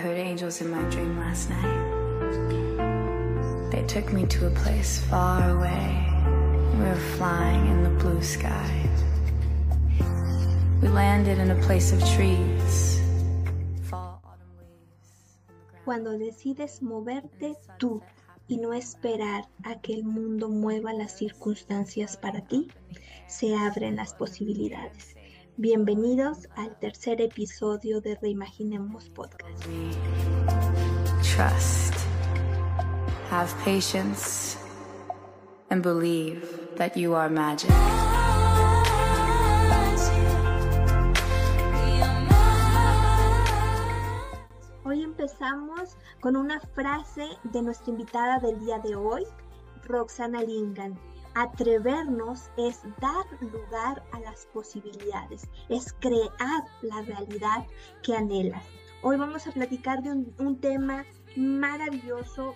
heard angels in my dream last night. They took me to a place far away. We were flying in the blue sky. We landed in a place of trees. Cuando decides moverte tú y no esperar a que el mundo mueva las circunstancias para ti, se abren las posibilidades. Bienvenidos al tercer episodio de Reimaginemos Podcast. Trust. Have patience. And believe that you are magic. Hoy empezamos con una frase de nuestra invitada del día de hoy, Roxana Lingan. Atrevernos es dar lugar a las posibilidades, es crear la realidad que anhelas. Hoy vamos a platicar de un, un tema maravilloso,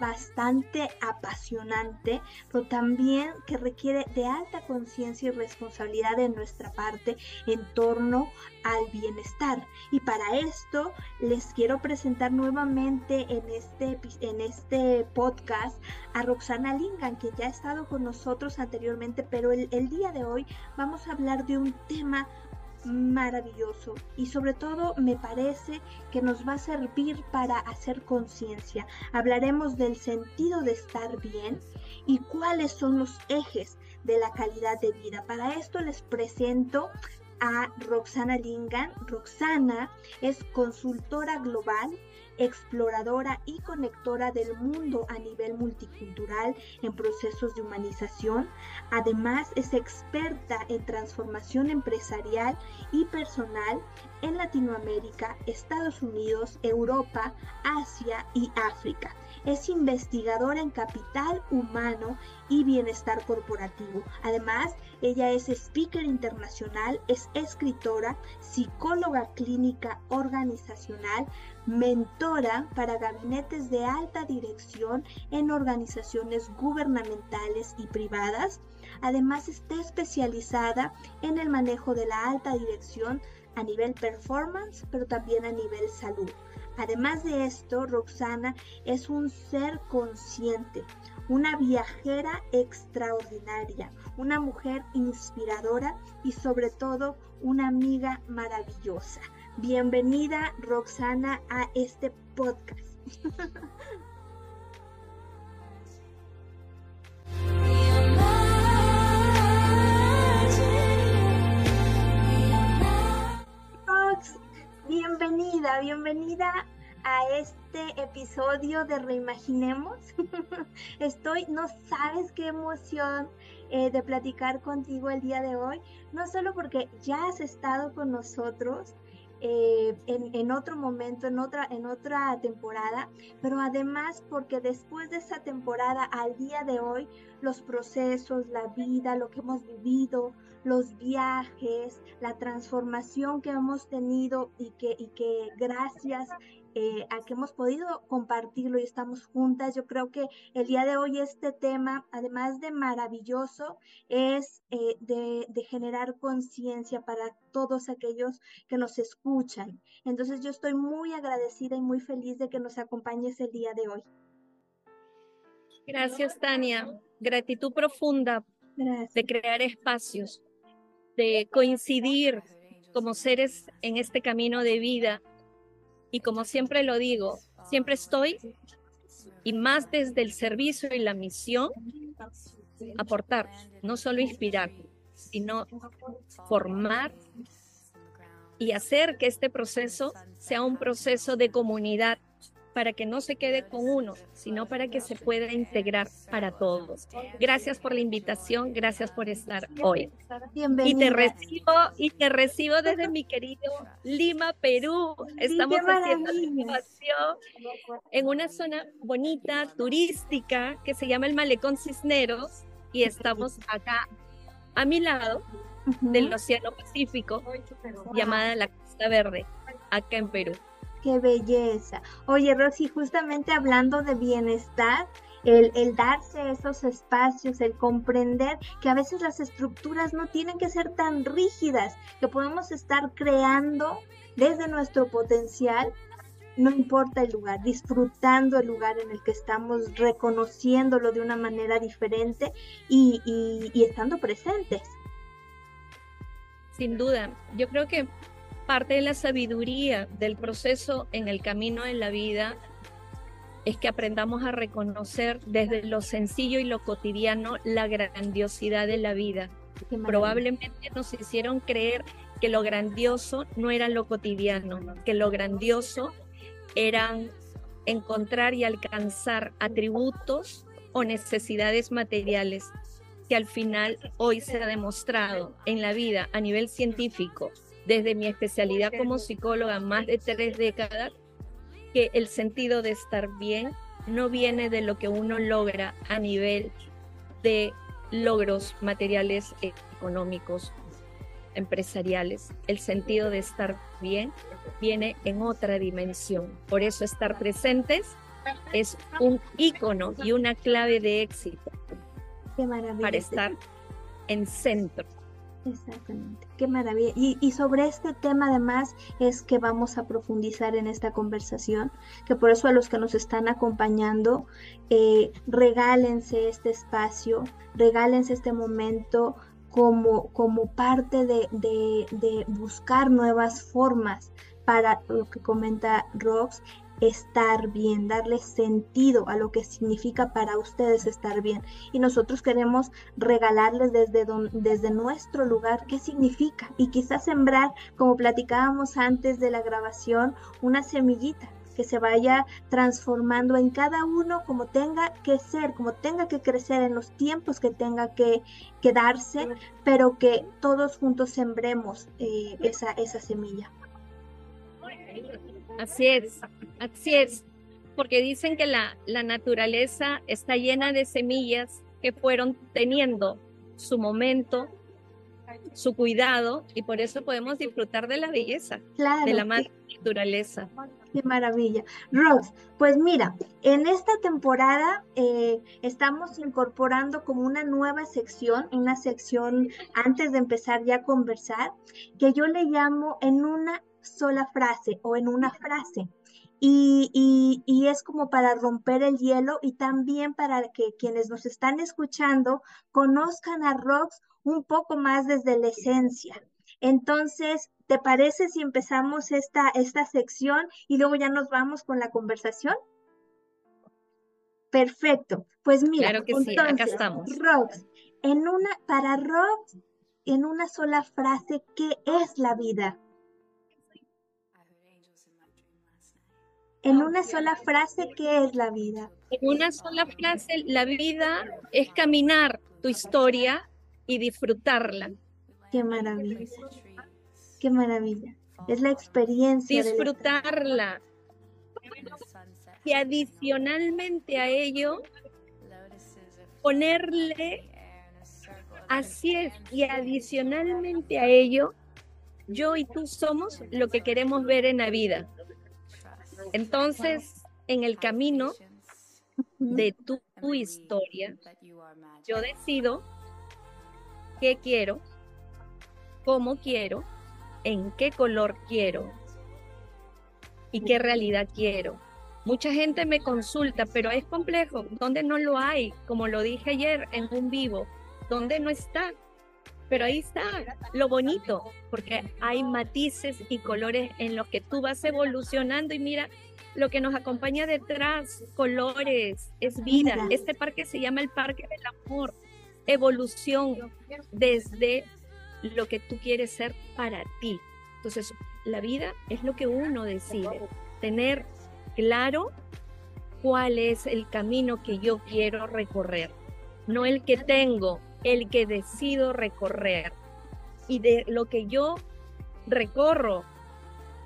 bastante apasionante, pero también que requiere de alta conciencia y responsabilidad de nuestra parte en torno al bienestar. Y para esto les quiero presentar nuevamente en este, en este podcast a Roxana Lingan, que ya ha estado con nosotros anteriormente, pero el, el día de hoy vamos a hablar de un tema maravilloso y sobre todo me parece que nos va a servir para hacer conciencia. Hablaremos del sentido de estar bien y cuáles son los ejes de la calidad de vida. Para esto les presento a Roxana Lingan. Roxana es consultora global exploradora y conectora del mundo a nivel multicultural en procesos de humanización. Además, es experta en transformación empresarial y personal en Latinoamérica, Estados Unidos, Europa, Asia y África. Es investigadora en capital humano y bienestar corporativo. Además, ella es speaker internacional, es escritora, psicóloga clínica organizacional, mentora para gabinetes de alta dirección en organizaciones gubernamentales y privadas. Además está especializada en el manejo de la alta dirección a nivel performance, pero también a nivel salud. Además de esto, Roxana es un ser consciente, una viajera extraordinaria, una mujer inspiradora y sobre todo una amiga maravillosa. Bienvenida Roxana a este podcast. Rox, bienvenida, bienvenida a este episodio de Reimaginemos. Estoy, no sabes qué emoción eh, de platicar contigo el día de hoy, no solo porque ya has estado con nosotros, eh, en, otro momento, en otra, en otra temporada, pero además porque después de esa temporada al día de hoy, los procesos, la vida, lo que hemos vivido, los viajes, la transformación que hemos tenido y que, y que gracias eh, a que hemos podido compartirlo y estamos juntas. Yo creo que el día de hoy este tema, además de maravilloso, es eh, de, de, generar conciencia para todos aquellos que nos escuchan. Entonces yo estoy muy agradecida y muy feliz de que nos acompañes el día de hoy. Gracias, Tania. Gratitud profunda Gracias. de crear espacios, de coincidir como seres en este camino de vida y como siempre lo digo, siempre estoy y más desde el servicio y la misión, aportar, no solo inspirar, sino formar y hacer que este proceso sea un proceso de comunidad para que no se quede con uno, sino para que se pueda integrar para todos. Gracias por la invitación, gracias por estar hoy. Bienvenida. Y te recibo y te recibo desde mi querido Lima, Perú. Estamos haciendo la innovación en una zona bonita, turística, que se llama el Malecón Cisneros y estamos acá a mi lado uh -huh. del Océano Pacífico, llamada la Costa Verde, acá en Perú qué belleza. Oye, Rosy, justamente hablando de bienestar, el, darse esos espacios, el comprender que a veces las estructuras no tienen que ser tan rígidas, que podemos estar creando desde nuestro potencial no importa el lugar, disfrutando el lugar en el que estamos, reconociéndolo de una manera diferente y estando presentes. Sin duda, yo creo que parte de la sabiduría del proceso en el camino de la vida es que aprendamos a reconocer desde lo sencillo y lo cotidiano la grandiosidad de la vida. Probablemente nos hicieron creer que lo grandioso no era lo cotidiano, que lo grandioso eran encontrar y alcanzar atributos o necesidades materiales que al final hoy se ha demostrado en la vida a nivel científico, desde mi especialidad como psicóloga, más de tres décadas, que el sentido de estar bien no viene de lo que uno logra a nivel de logros materiales económicos, empresariales. El sentido de estar bien viene en otra dimensión. Por eso estar presentes es un ícono y una clave de éxito. Para estar en centro. Exactamente, qué maravilla. Y, sobre este tema además es que vamos a profundizar en esta conversación, que por eso a los que nos están acompañando, eh, regálense este espacio, regálense este momento como, como parte de, de, de buscar nuevas formas para lo que comenta Rox estar bien, darle sentido a lo que significa para ustedes estar bien. Y nosotros queremos regalarles desde, desde nuestro lugar qué significa y quizás sembrar, como platicábamos antes de la grabación, una semillita que se vaya transformando en cada uno como tenga que ser, como tenga que crecer en los tiempos que tenga que, quedarse, pero que todos juntos sembremos eh, esa, esa semilla. Así es, así es, porque dicen que la, la naturaleza está llena de semillas que fueron teniendo su momento, su cuidado, y por eso podemos disfrutar de la belleza de la naturaleza. Qué maravilla. Rose, pues mira, en esta temporada eh, estamos incorporando como una nueva sección, una sección antes de empezar ya a conversar, que yo le llamo en una sola frase o en una frase. Y, es como para romper el hielo y también para que quienes nos están escuchando conozcan a Rox un poco más desde la esencia. Entonces, ¿te parece si empezamos esta, esta sección y luego ya nos vamos con la conversación? Perfecto. Pues mira, claro que sí, acá estamos. Rox, en una, para Rox, en una sola frase, ¿qué es la vida? En una sola frase, ¿qué es la vida? En una sola frase, la vida es caminar tu historia y disfrutarla. Qué maravilla. Qué maravilla. Es la experiencia. Disfrutarla. Y adicionalmente a ello, ponerle, así es, y adicionalmente a ello, yo y tú somos lo que queremos ver en la vida. Entonces, en el camino de tu, historia, yo decido qué quiero, cómo quiero, en qué color quiero y qué realidad quiero. Mucha gente me consulta, pero es complejo, ¿dónde no lo hay? Como lo dije ayer en un vivo, ¿dónde no está? Pero ahí está lo bonito, porque hay matices y colores en los que tú vas evolucionando y mira lo que nos acompaña detrás, colores, es vida. Este parque se llama el Parque del Amor, evolución desde lo que tú quieres ser para ti. Entonces, la vida es lo que uno decide, tener claro cuál es el camino que yo quiero recorrer, no el que tengo, el que decido recorrer. Y de lo que yo recorro,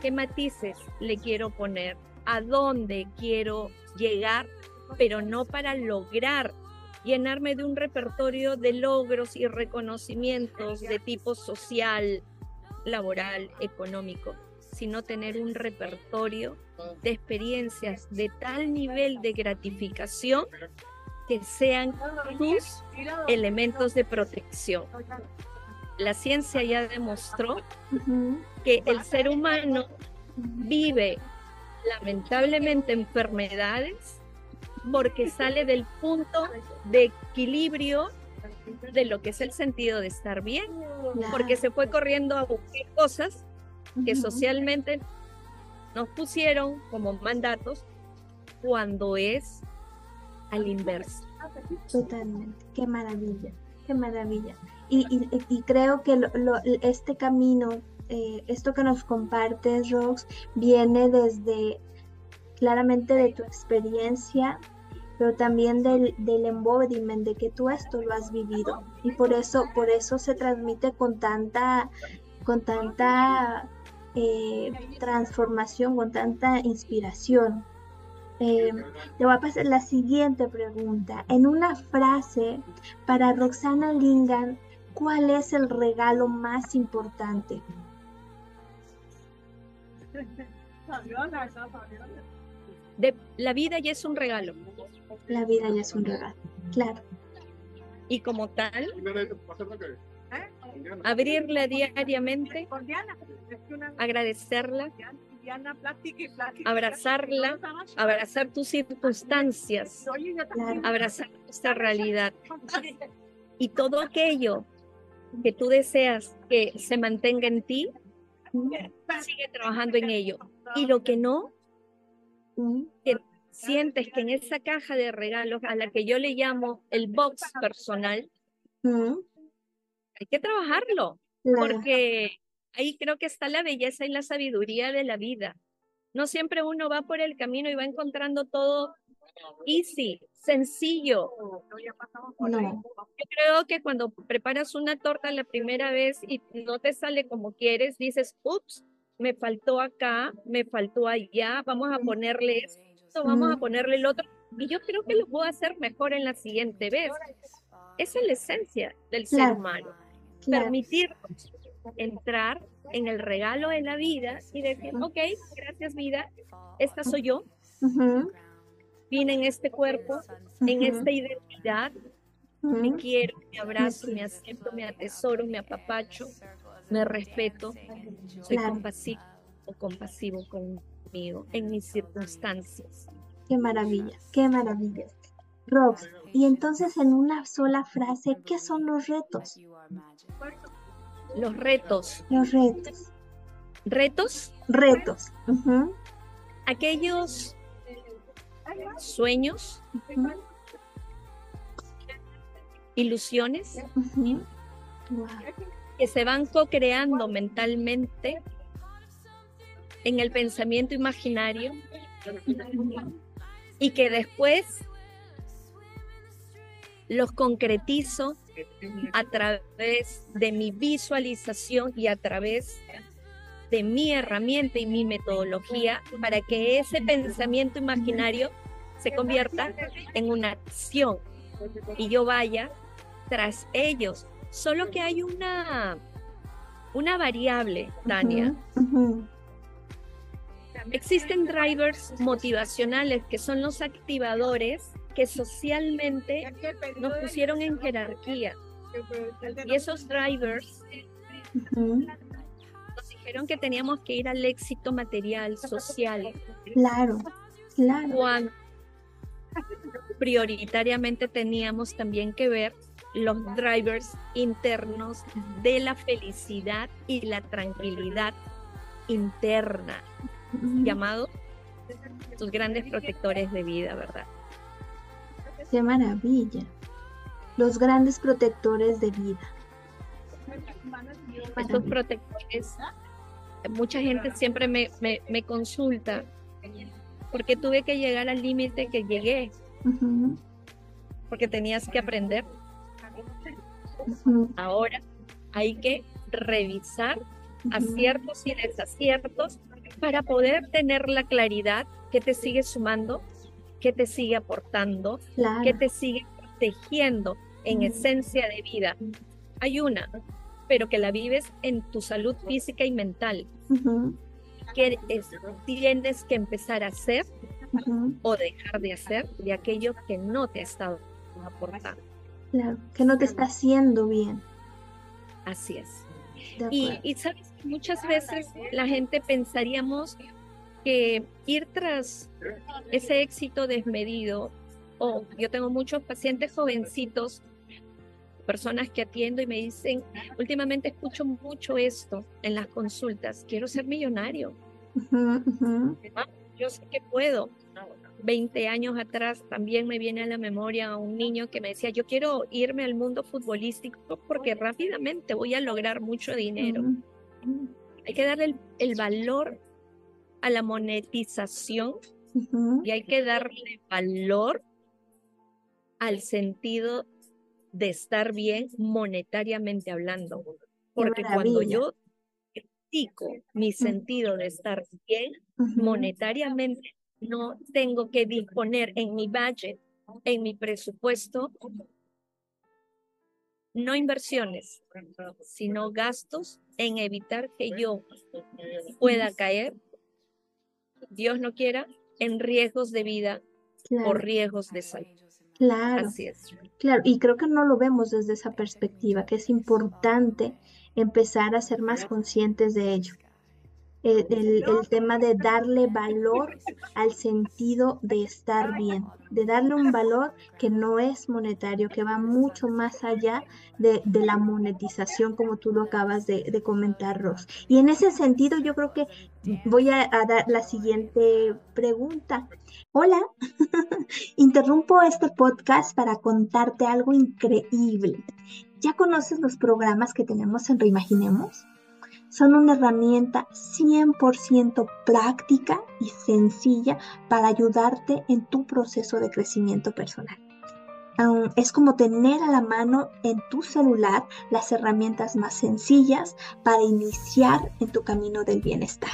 qué matices le quiero poner, a dónde quiero llegar, pero no para lograr llenarme de un repertorio de logros y reconocimientos de tipo social, laboral, económico, sino tener un repertorio de experiencias de tal nivel de gratificación que sean tus elementos de protección. La ciencia ya demostró que el ser humano vive lamentablemente enfermedades porque sale del punto de equilibrio de lo que es el sentido de estar bien, porque se fue corriendo a buscar cosas que socialmente nos pusieron como mandatos cuando es al inverso. Totalmente, qué maravilla, qué maravilla. Y, y, creo que este camino, eh, esto que nos compartes, Rox, viene desde claramente de tu experiencia, pero también del, del embodiment, de que tú esto lo has vivido. Y por eso, por eso se transmite con tanta, con tanta eh, transformación, con tanta inspiración. Eh, le voy a pasar la siguiente pregunta. En una frase, para Roxana Lingan, ¿cuál es el regalo más importante? De, la vida ya es un regalo. La vida ya es un regalo, claro. Y como tal, abrirla diariamente, agradecerla, abrazarla, abrazar tus circunstancias, abrazar esta realidad. Y todo aquello que tú deseas que se mantenga en ti, sigue trabajando en ello. Y lo que no, que sientes que en esa caja de regalos a la que yo le llamo el box personal, hay que trabajarlo, porque ahí creo que está la belleza y la sabiduría de la vida. No siempre uno va por el camino y va encontrando todo easy, sencillo. No. Yo creo que cuando preparas una torta la primera vez y no te sale como quieres, dices, ups, me faltó acá, me faltó allá, vamos a ponerle esto, vamos a ponerle el otro. Y yo creo que lo puedo hacer mejor en la siguiente vez. Esa es la esencia del ser humano permitirnos entrar en el regalo de la vida y decir, ok, gracias vida, esta soy yo, vine en este cuerpo, en esta identidad, me quiero, me abrazo, me acepto, me atesoro, me apapacho, me respeto, soy compasivo o compasivo conmigo en mis circunstancias. Qué maravilla, qué maravilla. Rox, y entonces en una sola frase, ¿qué son los retos? Los retos. Los retos. ¿Retos? Retos. Aquellos sueños, ilusiones que se van co-creando mentalmente en el pensamiento imaginario y que después los concretizo a través de mi visualización y a través de mi herramienta y mi metodología para que ese pensamiento imaginario se convierta en una acción y yo vaya tras ellos. Solo que hay una, una variable, Tania. Existen drivers motivacionales que son los activadores que socialmente nos pusieron en jerarquía. Y esos drivers nos dijeron que teníamos que ir al éxito material, social. Claro, claro. Cuando prioritariamente teníamos también que ver los drivers internos de la felicidad y la tranquilidad interna, llamados tus grandes protectores de vida, ¿verdad? Qué maravilla. Los grandes protectores de vida. Estos protectores, mucha gente siempre me, me, consulta porque tuve que llegar al límite que llegué. Porque tenías que aprender. Ahora hay que revisar aciertos y desaciertos para poder tener la claridad que te sigue sumando que te sigue aportando, que te sigue protegiendo en esencia de vida. Hay una, pero que la vives en tu salud física y mental. Que tienes que empezar a hacer o dejar de hacer de aquello que no te ha estado aportando. Claro, que no te está haciendo bien. Así es. Y, y, sabes, muchas veces la gente pensaríamos que ir tras ese éxito desmedido, o yo tengo muchos pacientes jovencitos, personas que atiendo y me dicen, últimamente escucho mucho esto en las consultas, quiero ser millonario. Yo sé que puedo. 20 años atrás también me viene a la memoria un niño que me decía, yo quiero irme al mundo futbolístico porque rápidamente voy a lograr mucho dinero. Hay que darle el valor a la monetización y hay que darle valor al sentido de estar bien monetariamente hablando. Porque cuando yo critico mi sentido de estar bien monetariamente, no tengo que disponer en mi budget, en mi presupuesto, no inversiones, sino gastos en evitar que yo pueda caer Dios no quiera, en riesgos de vida o riesgos de salud. Claro. Así es. Claro, y creo que no lo vemos desde esa perspectiva, que es importante empezar a ser más conscientes de ello el, tema de darle valor al sentido de estar bien, de darle un valor que no es monetario, que va mucho más allá de, la monetización, como tú lo acabas de, comentar, Ross. Y en ese sentido, yo creo que voy a, a dar la siguiente pregunta. Hola, interrumpo este podcast para contarte algo increíble. ¿Ya conoces los programas que tenemos en Reimaginemos? Son una herramienta 100% práctica y sencilla para ayudarte en tu proceso de crecimiento personal. es como tener a la mano en tu celular las herramientas más sencillas para iniciar en tu camino del bienestar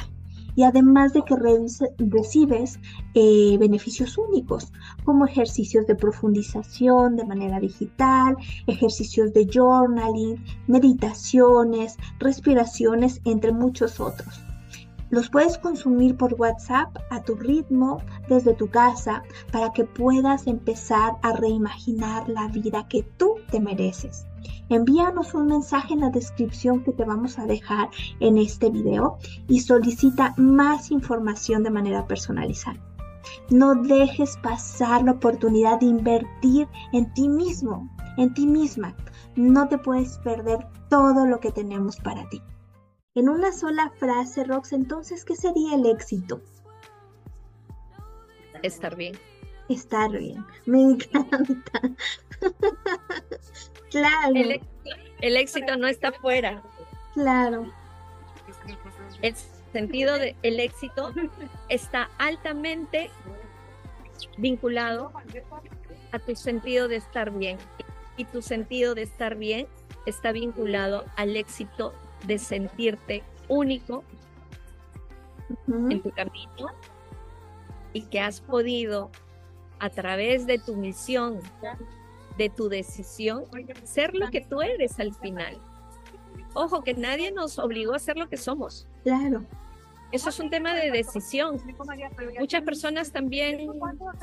y además de que recibes eh, beneficios únicos, como ejercicios de profundización de manera digital, ejercicios de journaling, meditaciones, respiraciones, entre muchos otros. Los puedes consumir por WhatsApp a tu ritmo desde tu casa para que puedas empezar a reimaginar la vida que tú te mereces. Envíanos un mensaje en la descripción que te vamos a dejar en este video y solicita más información de manera personalizada. No dejes pasar la oportunidad de invertir en ti mismo, en ti misma. No te puedes perder todo lo que tenemos para ti. En una sola frase, Rox, entonces, ¿qué sería el éxito? Estar bien. Estar bien. Me encanta. claro. El, éxito no está fuera. Claro. El sentido del el éxito está altamente vinculado a tu sentido de estar bien. Y tu sentido de estar bien está vinculado al éxito de sentirte único en tu camino y que has podido a través de tu misión, de tu decisión, ser lo que tú eres al final. Ojo, que nadie nos obligó a ser lo que somos. Claro. Eso es un tema de decisión. Muchas personas también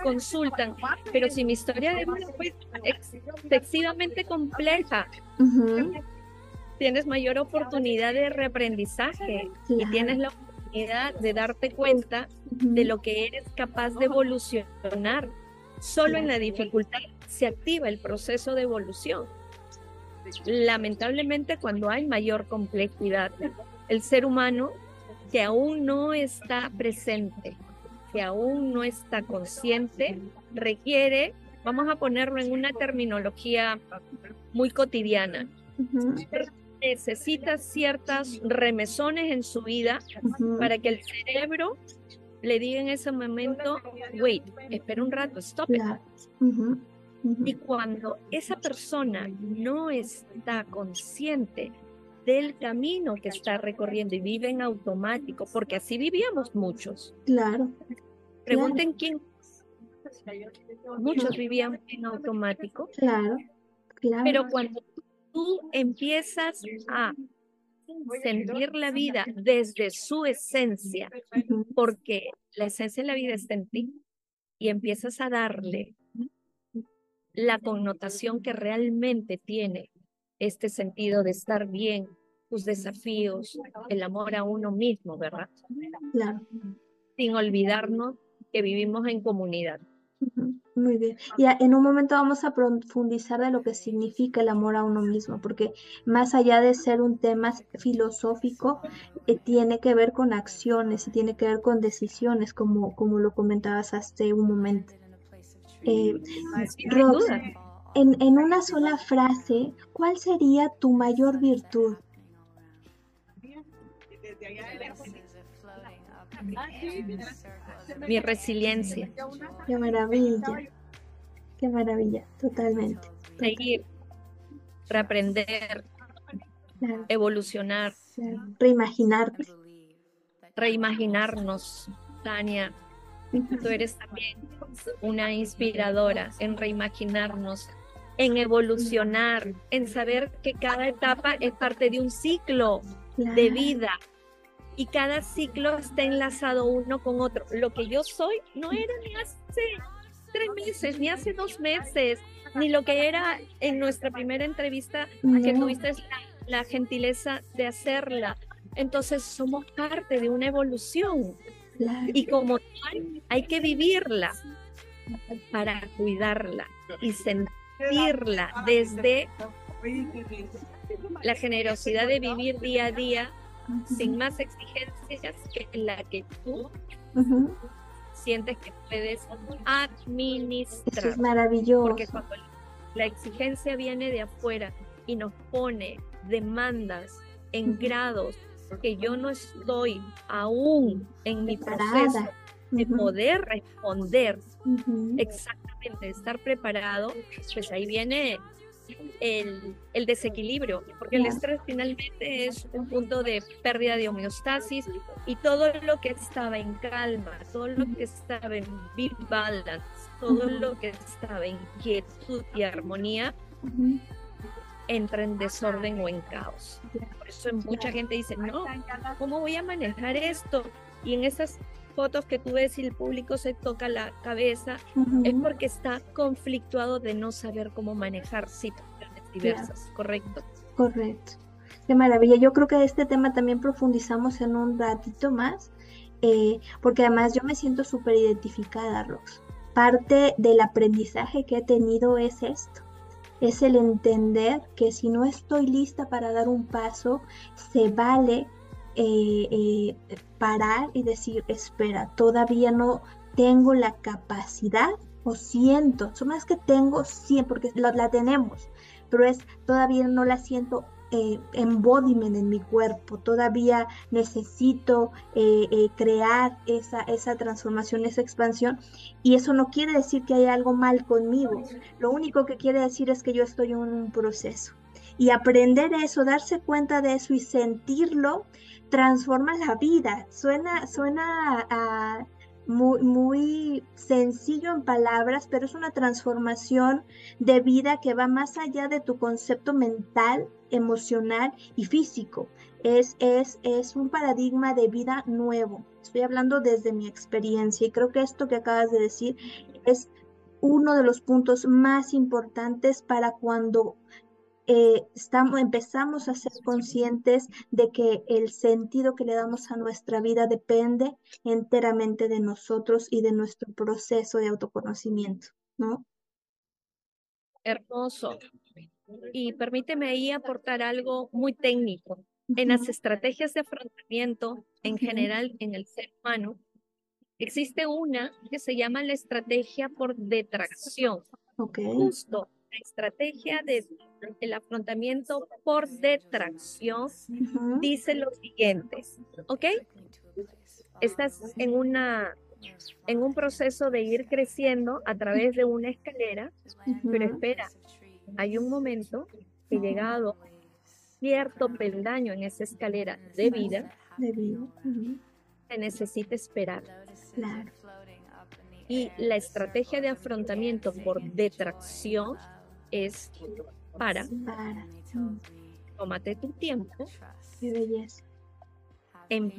consultan, pero si mi historia de vida fue excesivamente compleja, tienes mayor oportunidad de reaprendizaje y tienes la oportunidad de darte cuenta de lo que eres capaz de evolucionar. Solo en la dificultad se activa el proceso de evolución. Lamentablemente cuando hay mayor complejidad, el ser humano que aún no está presente, que aún no está consciente, requiere, vamos a ponerlo en una terminología muy cotidiana, necesita ciertas remesones en su vida para que el cerebro le diga en ese momento, wait, espera un rato, stop Y cuando esa persona no está consciente del camino que está recorriendo y vive en automático, porque así vivíamos muchos. Claro. Pregunten quién. Muchos vivían en automático. Claro, claro. Pero cuando tú empiezas a sentir la vida desde su esencia, porque la esencia de la vida está en ti, y empiezas a darle la connotación que realmente tiene este sentido de estar bien, tus desafíos, el amor a uno mismo, ¿verdad? Claro. sin olvidarnos que vivimos en comunidad. Muy bien. Y en un momento vamos a profundizar de lo que significa el amor a uno mismo, porque más allá de ser un tema filosófico, eh, tiene que ver con acciones y tiene que ver con decisiones, como, como lo comentabas hace un momento. Eh, en, en una sola frase, ¿cuál sería tu mayor virtud? Mi resiliencia. Qué maravilla. Qué maravilla, totalmente. Seguir, reaprender, evolucionar. Reimaginar. Reimaginarnos, Tania. Tú eres también una inspiradora en reimaginarnos, en evolucionar, en saber que cada etapa es parte de un ciclo de vida y cada ciclo está enlazado uno con otro. Lo que yo soy no era ni hace tres meses, ni hace dos meses, ni lo que era en nuestra primera entrevista que tuviste la, gentileza de hacerla. Entonces somos parte de una evolución y como tal hay que vivirla para cuidarla y sentirla desde la generosidad de vivir día a día sin más exigencias que la que tú sientes que puedes administrar. es maravilloso. Porque cuando la exigencia viene de afuera y nos pone demandas en grados que yo no estoy aún en mi proceso de poder responder exactamente, estar preparado, pues ahí viene el, el, desequilibrio, porque el estrés finalmente es un punto de pérdida de homeostasis y todo lo que estaba en calma, todo lo que estaba en balance, todo lo que estaba en quietud y armonía, entra en desorden o en caos. Por eso mucha gente dice, no, ¿cómo voy a manejar esto? Y en esas fotos que tú ves y el público se toca la cabeza, es porque está conflictuado de no saber cómo manejar situaciones diversas, ¿correcto? Correcto. Qué maravilla. Yo creo que este tema también profundizamos en un ratito más, eh, porque además yo me siento súper identificada, Rox. Parte del aprendizaje que he tenido es esto, es el entender que si no estoy lista para dar un paso, se vale eh, eh, parar y decir, espera, todavía no tengo la capacidad o siento, son más que tengo, sí, porque la, tenemos, pero es todavía no la siento eh, embodiment en mi cuerpo, todavía necesito eh, crear esa, esa transformación, esa expansión, y eso no quiere decir que hay algo mal conmigo, lo único que quiere decir es que yo estoy en un proceso. Y aprender eso, darse cuenta de eso y sentirlo, transforma la vida. Suena, suena muy, muy sencillo en palabras, pero es una transformación de vida que va más allá de tu concepto mental, emocional y físico. Es, es, es un paradigma de vida nuevo. Estoy hablando desde mi experiencia y creo que esto que acabas de decir es uno de los puntos más importantes para cuando eh, estamos, empezamos a ser conscientes de que el sentido que le damos a nuestra vida depende enteramente de nosotros y de nuestro proceso de autoconocimiento, ¿no? Hermoso. Y permíteme ahí aportar algo muy técnico. En las estrategias de afrontamiento, en general, en el ser humano, existe una que se llama la estrategia por detracción. Okay. Justo la estrategia de el afrontamiento por detracción dice lo siguiente, ¿ok? Estás en una en un proceso de ir creciendo a través de una escalera, pero espera, hay un momento que llegado cierto peldaño en esa escalera de vida, se necesita esperar. Y la estrategia de afrontamiento por detracción es para. Para. Tómate tu tiempo. En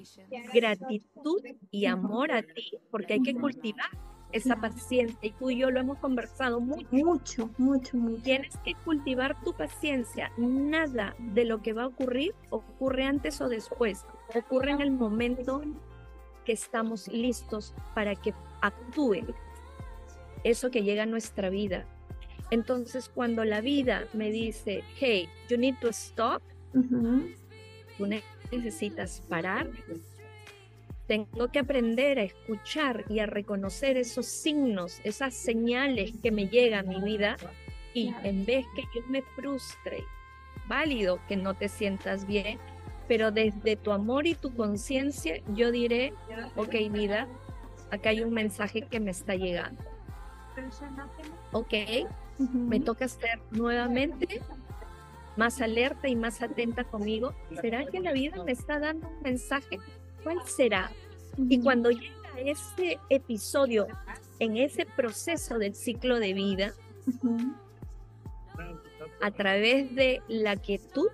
gratitud y amor a ti, porque hay que cultivar esa paciencia. Y tú y yo lo hemos conversado mucho. Mucho, mucho, mucho. Tienes que cultivar tu paciencia. Nada de lo que va a ocurrir ocurre antes o después. Ocurre en el momento que estamos listos para que actúe eso que llega a nuestra vida. Entonces, cuando la vida me dice, hey, you need to stop, tú necesitas parar, tengo que aprender a escuchar y a reconocer esos signos, esas señales que me llegan a mi vida y en vez que yo me frustre, válido que no te sientas bien, pero desde tu amor y tu conciencia yo diré, ok vida, acá hay un mensaje que me está llegando. Ok, me toca ser nuevamente más alerta y más atenta conmigo. ¿Será que la vida me está dando un mensaje? ¿Cuál será? Y cuando llega ese episodio, en ese proceso del ciclo de vida, a través de la quietud,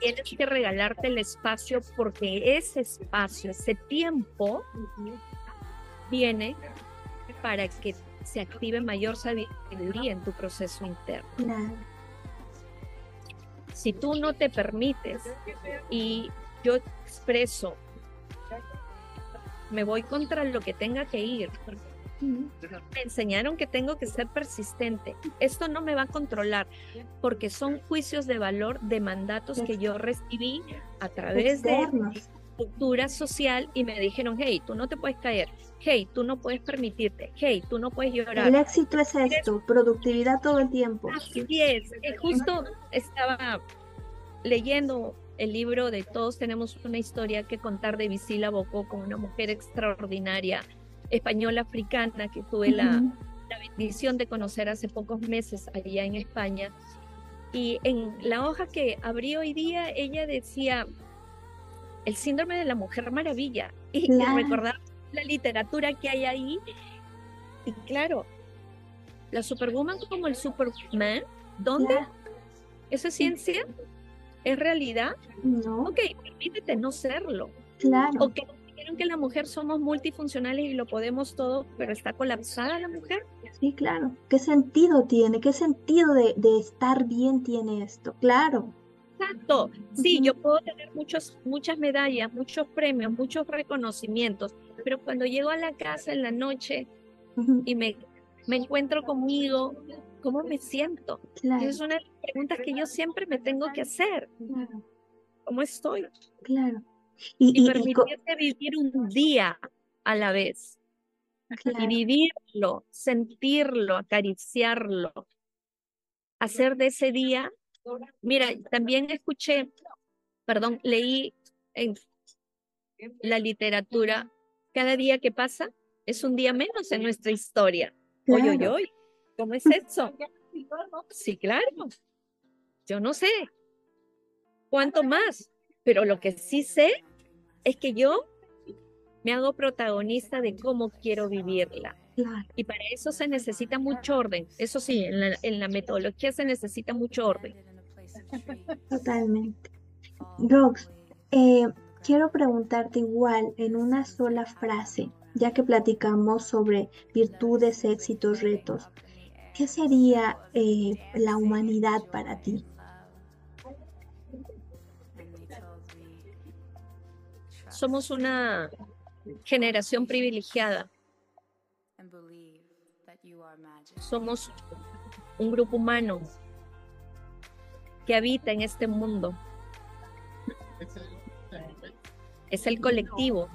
tienes que regalarte el espacio porque ese espacio, ese tiempo, viene para que se active mayor sabiduría en tu proceso interno. Si tú no te permites y yo expreso, me voy contra lo que tenga que ir, me enseñaron que tengo que ser persistente. Esto no me va a controlar porque son juicios de valor de mandatos que yo recibí a través de cultura social y me dijeron, hey, tú no te puedes caer, hey, tú no puedes permitirte, hey, tú no puedes llorar. El éxito es esto, productividad todo el tiempo. Así es, eh, justo estaba leyendo el libro de Todos tenemos una historia que contar de Visila Bocó con una mujer extraordinaria española africana que tuve la, bendición de conocer hace pocos meses allá en España. Y en la hoja que abrí hoy día, ella decía el síndrome de la mujer maravilla y, recordar la literatura que hay ahí. Y claro, la Superwoman como el Superman, ¿dónde? ¿Eso es ciencia? ¿Es realidad? No. Ok, permítete no serlo. Claro que la mujer somos multifuncionales y lo podemos todo, pero está colapsada la mujer. Sí, claro. ¿Qué sentido tiene? ¿Qué sentido de, estar bien tiene esto? Claro. Exacto. Sí, yo puedo tener muchos, muchas medallas, muchos premios, muchos reconocimientos, pero cuando llego a la casa en la noche y me, me encuentro conmigo, ¿cómo me siento? Es una de las preguntas que yo siempre me tengo que hacer. ¿Cómo estoy? Claro. Y, permitirte vivir un día a la vez. Y vivirlo, sentirlo, acariciarlo. Hacer de ese día. Mira, también escuché, perdón, leí en la literatura, cada día que pasa es un día menos en nuestra historia. Oye, oye, oye, ¿cómo es eso? Sí, claro. Yo no sé cuánto más, pero lo que sí sé es que yo me hago protagonista de cómo quiero vivirla. Y para eso se necesita mucho orden. Eso sí, en la, metodología se necesita mucho orden. Totalmente. Rox, eh, quiero preguntarte igual en una sola frase, ya que platicamos sobre virtudes, éxitos, retos. ¿Qué sería eh, la humanidad para ti? somos una generación privilegiada. Somos un grupo humano que habita en este mundo. Es el colectivo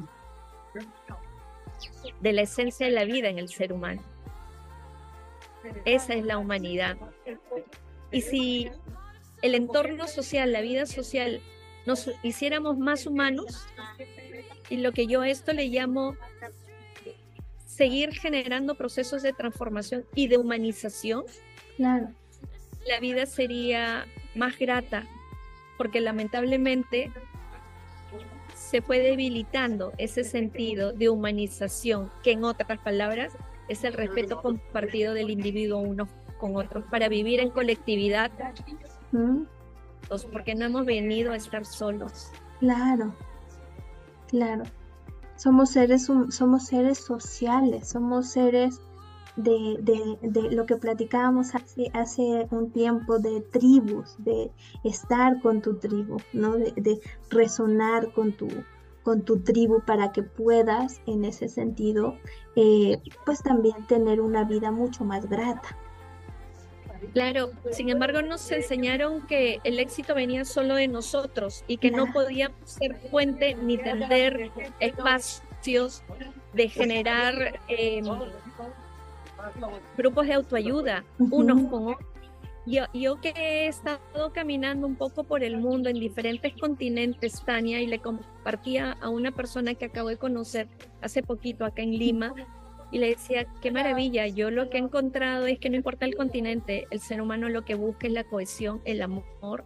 de la esencia de la vida en el ser humano. Esa es la humanidad. Y si el entorno social, la vida social, nos hiciéramos más humanos y lo que yo a esto le llamo seguir generando procesos de transformación y de humanización, claro. la vida sería más grata, porque lamentablemente se fue debilitando ese sentido de humanización, que en otras palabras es el respeto compartido del individuo uno con otro, para vivir en colectividad porque no hemos venido a estar solos. Claro, claro. Somos seres, somos seres sociales, somos seres de, de, lo que platicábamos hace, hace un tiempo de tribus, de estar con tu tribu, ¿no? de, resonar con tu, con tu tribu para que puedas en ese sentido eh, pues también tener una vida mucho más grata. Claro, sin embargo nos enseñaron que el éxito venía solo de nosotros y que no podíamos ser fuente ni tender espacios de generar em, grupos de autoayuda unos con otros. Yo, yo que he estado caminando un poco por el mundo en diferentes continentes, Tania, y le compartía a una persona que acabo de conocer hace poquito acá en Lima, y le decía, qué maravilla, yo lo que he encontrado es que no importa el continente, el ser humano lo que busca es la cohesión, el amor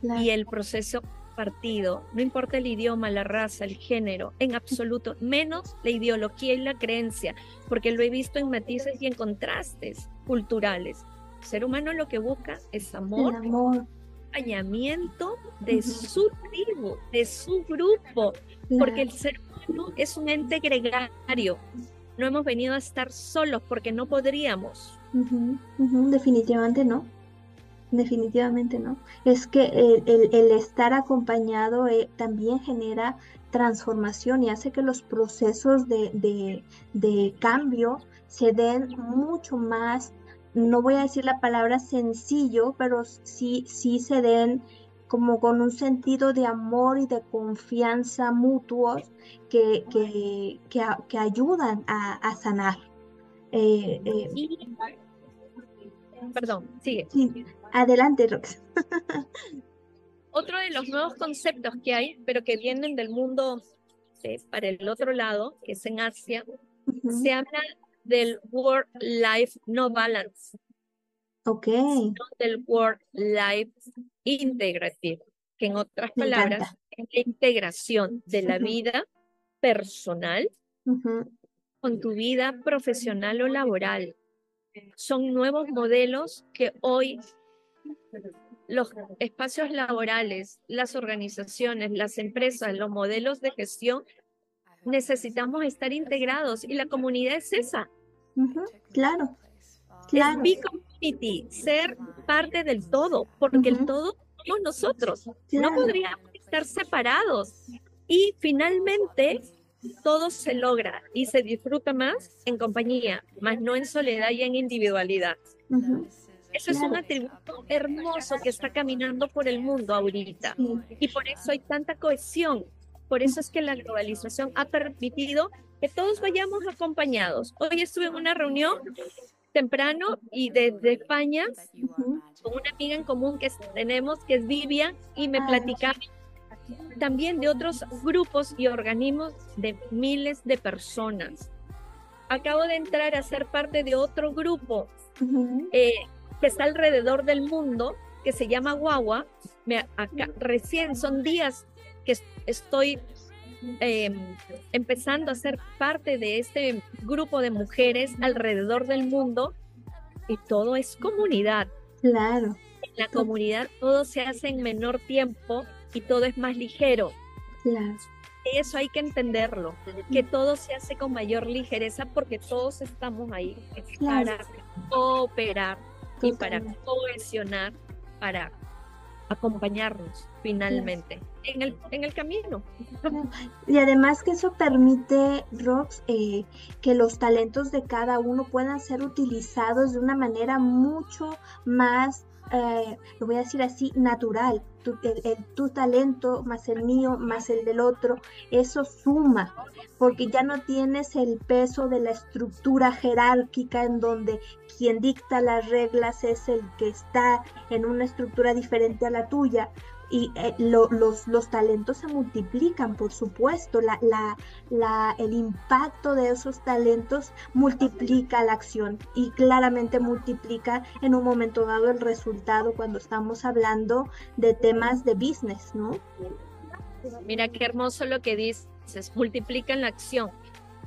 y el proceso partido, no importa el idioma, la raza, el género, en absoluto, menos la ideología y la creencia, porque lo he visto en matices y en contrastes culturales. El ser humano lo que busca es amor, acompañamiento de su tribu, de su grupo, porque el ser humano es un ente gregario, no hemos venido a estar solos porque no podríamos. definitivamente no. Definitivamente no. Es que el, estar acompañado eh, también genera transformación y hace que los procesos de, de, cambio se den mucho más, no voy a decir la palabra sencillo, pero sí, sí se den como con un sentido de amor y de confianza mutuos que, que, ayudan a, sanar. Eh, eh, perdón, sigue. Adelante, Rox. Otro de los nuevos conceptos que hay, pero que vienen del mundo para el otro lado, que es en Asia, se habla del Work-Life No Balance. Ok. Del Work-Life Integrative, que en otras palabras es la integración de la vida personal con tu vida profesional o laboral. Son nuevos modelos que hoy los espacios laborales, las organizaciones, las empresas, los modelos de gestión, necesitamos estar integrados y la comunidad es esa. Claro. Claro. Es community, ser parte del todo, porque el todo somos nosotros. No podríamos estar separados. Y finalmente, todo se logra y se disfruta más en compañía, más no en soledad y en individualidad. Eso es un atributo hermoso que está caminando por el mundo ahorita. Y por eso hay tanta cohesión. Por eso es que la globalización ha permitido que todos vayamos acompañados. Hoy estuve en una reunión temprano y desde España con una amiga en común que tenemos, que es Vivian, y me platicaba también de otros grupos y organismos de miles de personas. Acabo de entrar a ser parte de otro grupo eh, que está alrededor del mundo, que se llama Guagua. Me, acá, recién son días que estoy em, empezando a ser parte de este grupo de mujeres alrededor del mundo y todo es comunidad. Claro. En la comunidad todo se hace en menor tiempo y todo es más ligero. Claro. Eso hay que entenderlo, que todo se hace con mayor ligereza porque todos estamos ahí para cooperar y para cohesionar, para acompañarnos finalmente en el, en el camino. Y además que eso permite, Rox, eh, que los talentos de cada uno puedan ser utilizados de una manera mucho más eh, lo voy a decir así, natural. Tu, el, tu talento más el mío, más el del otro, eso suma, porque ya no tienes el peso de la estructura jerárquica en donde quien dicta las reglas es el que está en una estructura diferente a la tuya, y eh, los, los, talentos se multiplican, por supuesto, la, la, la, el impacto de esos talentos multiplica la acción y claramente multiplica en un momento dado el resultado cuando estamos hablando de temas de business, ¿no? Mira qué hermoso lo que dices, multiplican la acción,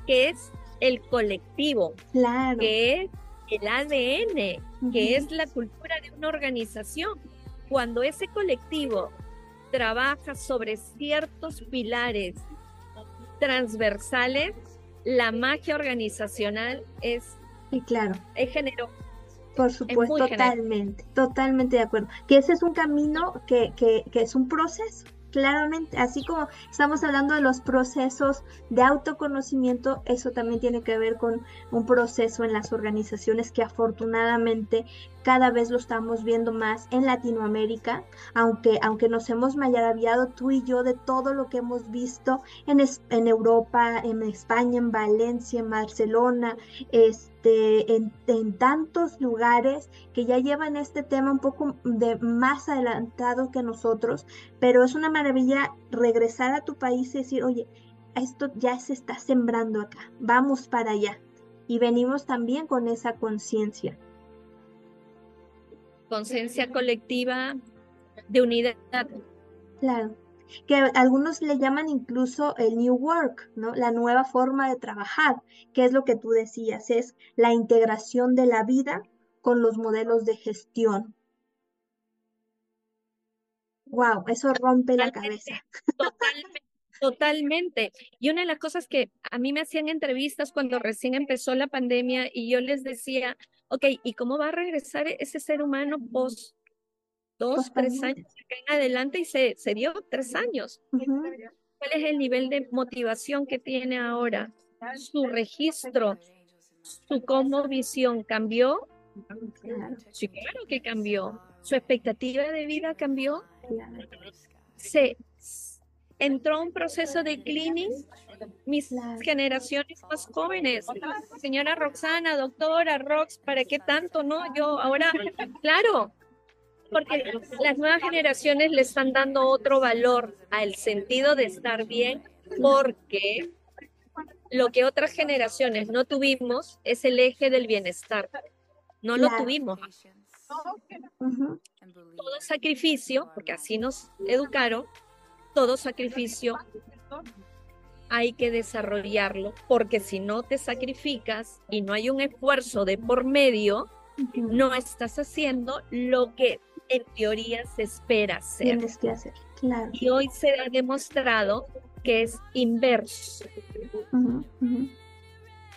que es el colectivo, claro. que es el ADN, que es la cultura de una organización cuando ese colectivo trabaja sobre ciertos pilares transversales, la magia organizacional es, y claro. es género. Por supuesto, totalmente, totalmente de acuerdo. Que ese es un camino que, que, que, es un proceso, claramente, así como estamos hablando de los procesos de autoconocimiento, eso también tiene que ver con un proceso en las organizaciones que afortunadamente cada vez lo estamos viendo más en Latinoamérica, aunque, aunque nos hemos maraviado tú y yo de todo lo que hemos visto en, en Europa, en España, en Valencia, en Barcelona, este, en, en, tantos lugares que ya llevan este tema un poco de más adelantado que nosotros, pero es una maravilla regresar a tu país y decir, oye, esto ya se está sembrando acá, vamos para allá. Y venimos también con esa conciencia conciencia colectiva de unidad. Claro, que algunos le llaman incluso el New Work, ¿no? La nueva forma de trabajar, que es lo que tú decías, es la integración de la vida con los modelos de gestión. Wow, eso rompe la cabeza. Totalmente. Totalmente. Y una de las cosas que a mí me hacían entrevistas cuando recién empezó la pandemia y yo les decía, ok, ¿y cómo va a regresar ese ser humano dos, tres años en adelante y se, se dio tres años? ¿Cuál es el nivel de motivación que tiene ahora? Su registro, su cómo visión cambió. Sí, claro que cambió. Su expectativa de vida cambió. Se, entró un proceso de cleaning mis generaciones más jóvenes. Señora Roxana, doctora Rox, ¿para qué tanto? No, yo ahora, claro, porque las nuevas generaciones le están dando otro valor al sentido de estar bien, porque lo que otras generaciones no tuvimos es el eje del bienestar. No lo tuvimos. Todo sacrificio, porque así nos educaron, todo sacrificio hay que desarrollarlo, porque si no te sacrificas y no hay un esfuerzo de por medio, no estás haciendo lo que en teoría se espera hacer. Tienes que hacer, claro. Y hoy se ha demostrado que es inverso.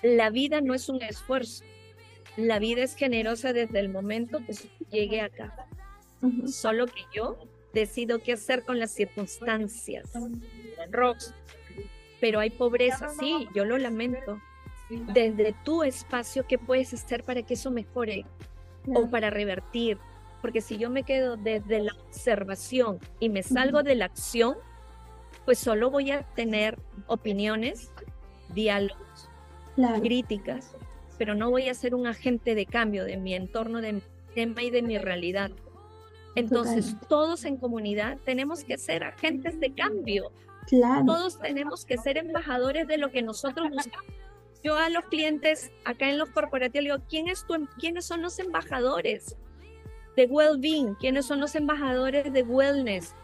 La vida no es un esfuerzo. La vida es generosa desde el momento que llegue acá. Solo que yo decido qué hacer con las circunstancias. Rox, pero hay pobreza, sí, yo lo lamento. Desde tu espacio, ¿qué puedes hacer para que eso mejore o para revertir? Porque si yo me quedo desde la observación y me salgo de la acción, pues solo voy a tener opiniones, diálogos, críticas, pero no voy a ser un agente de cambio de mi entorno, de mi tema y de mi realidad. Entonces, todos en comunidad tenemos que ser agentes de cambio. Todos tenemos que ser embajadores de lo que nosotros buscamos. Yo a los clientes acá en los corporativos digo, ¿quién es tu, em-, ¿quiénes son los embajadores de well-being? ¿Quiénes son los embajadores de wellness?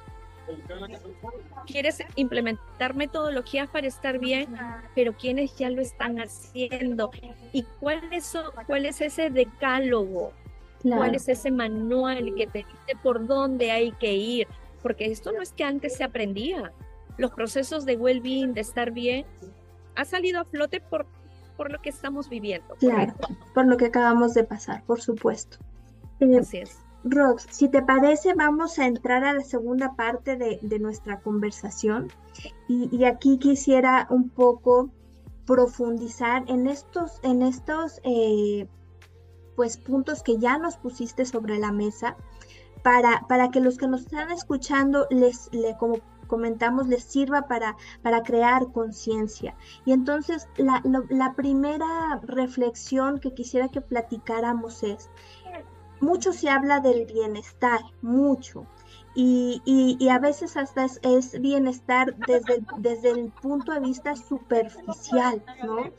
¿Quieres implementar metodologías para estar bien? Pero ¿quiénes ya lo están haciendo? ¿Y cuál es, cuál es ese decálogo? ¿Cuál es ese manual que te dice por dónde hay que ir? Porque esto no es que antes se aprendía los procesos de well-being, de estar bien, ha salido a flote por, por lo que estamos viviendo. Claro, por lo que acabamos de pasar, por supuesto. Eh, Así es. Rox, si te parece, vamos a entrar a la segunda parte de, de nuestra conversación. Y, y, aquí quisiera un poco profundizar en estos, en estos eh, pues, puntos que ya nos pusiste sobre la mesa para, para que los que nos están escuchando les, le, como comentamos les sirva para, para crear conciencia. Y entonces la, la primera reflexión que quisiera que platicáramos es, mucho se habla del bienestar, mucho. Y, y, a veces hasta es, bienestar desde, desde, el punto de vista superficial, ¿no?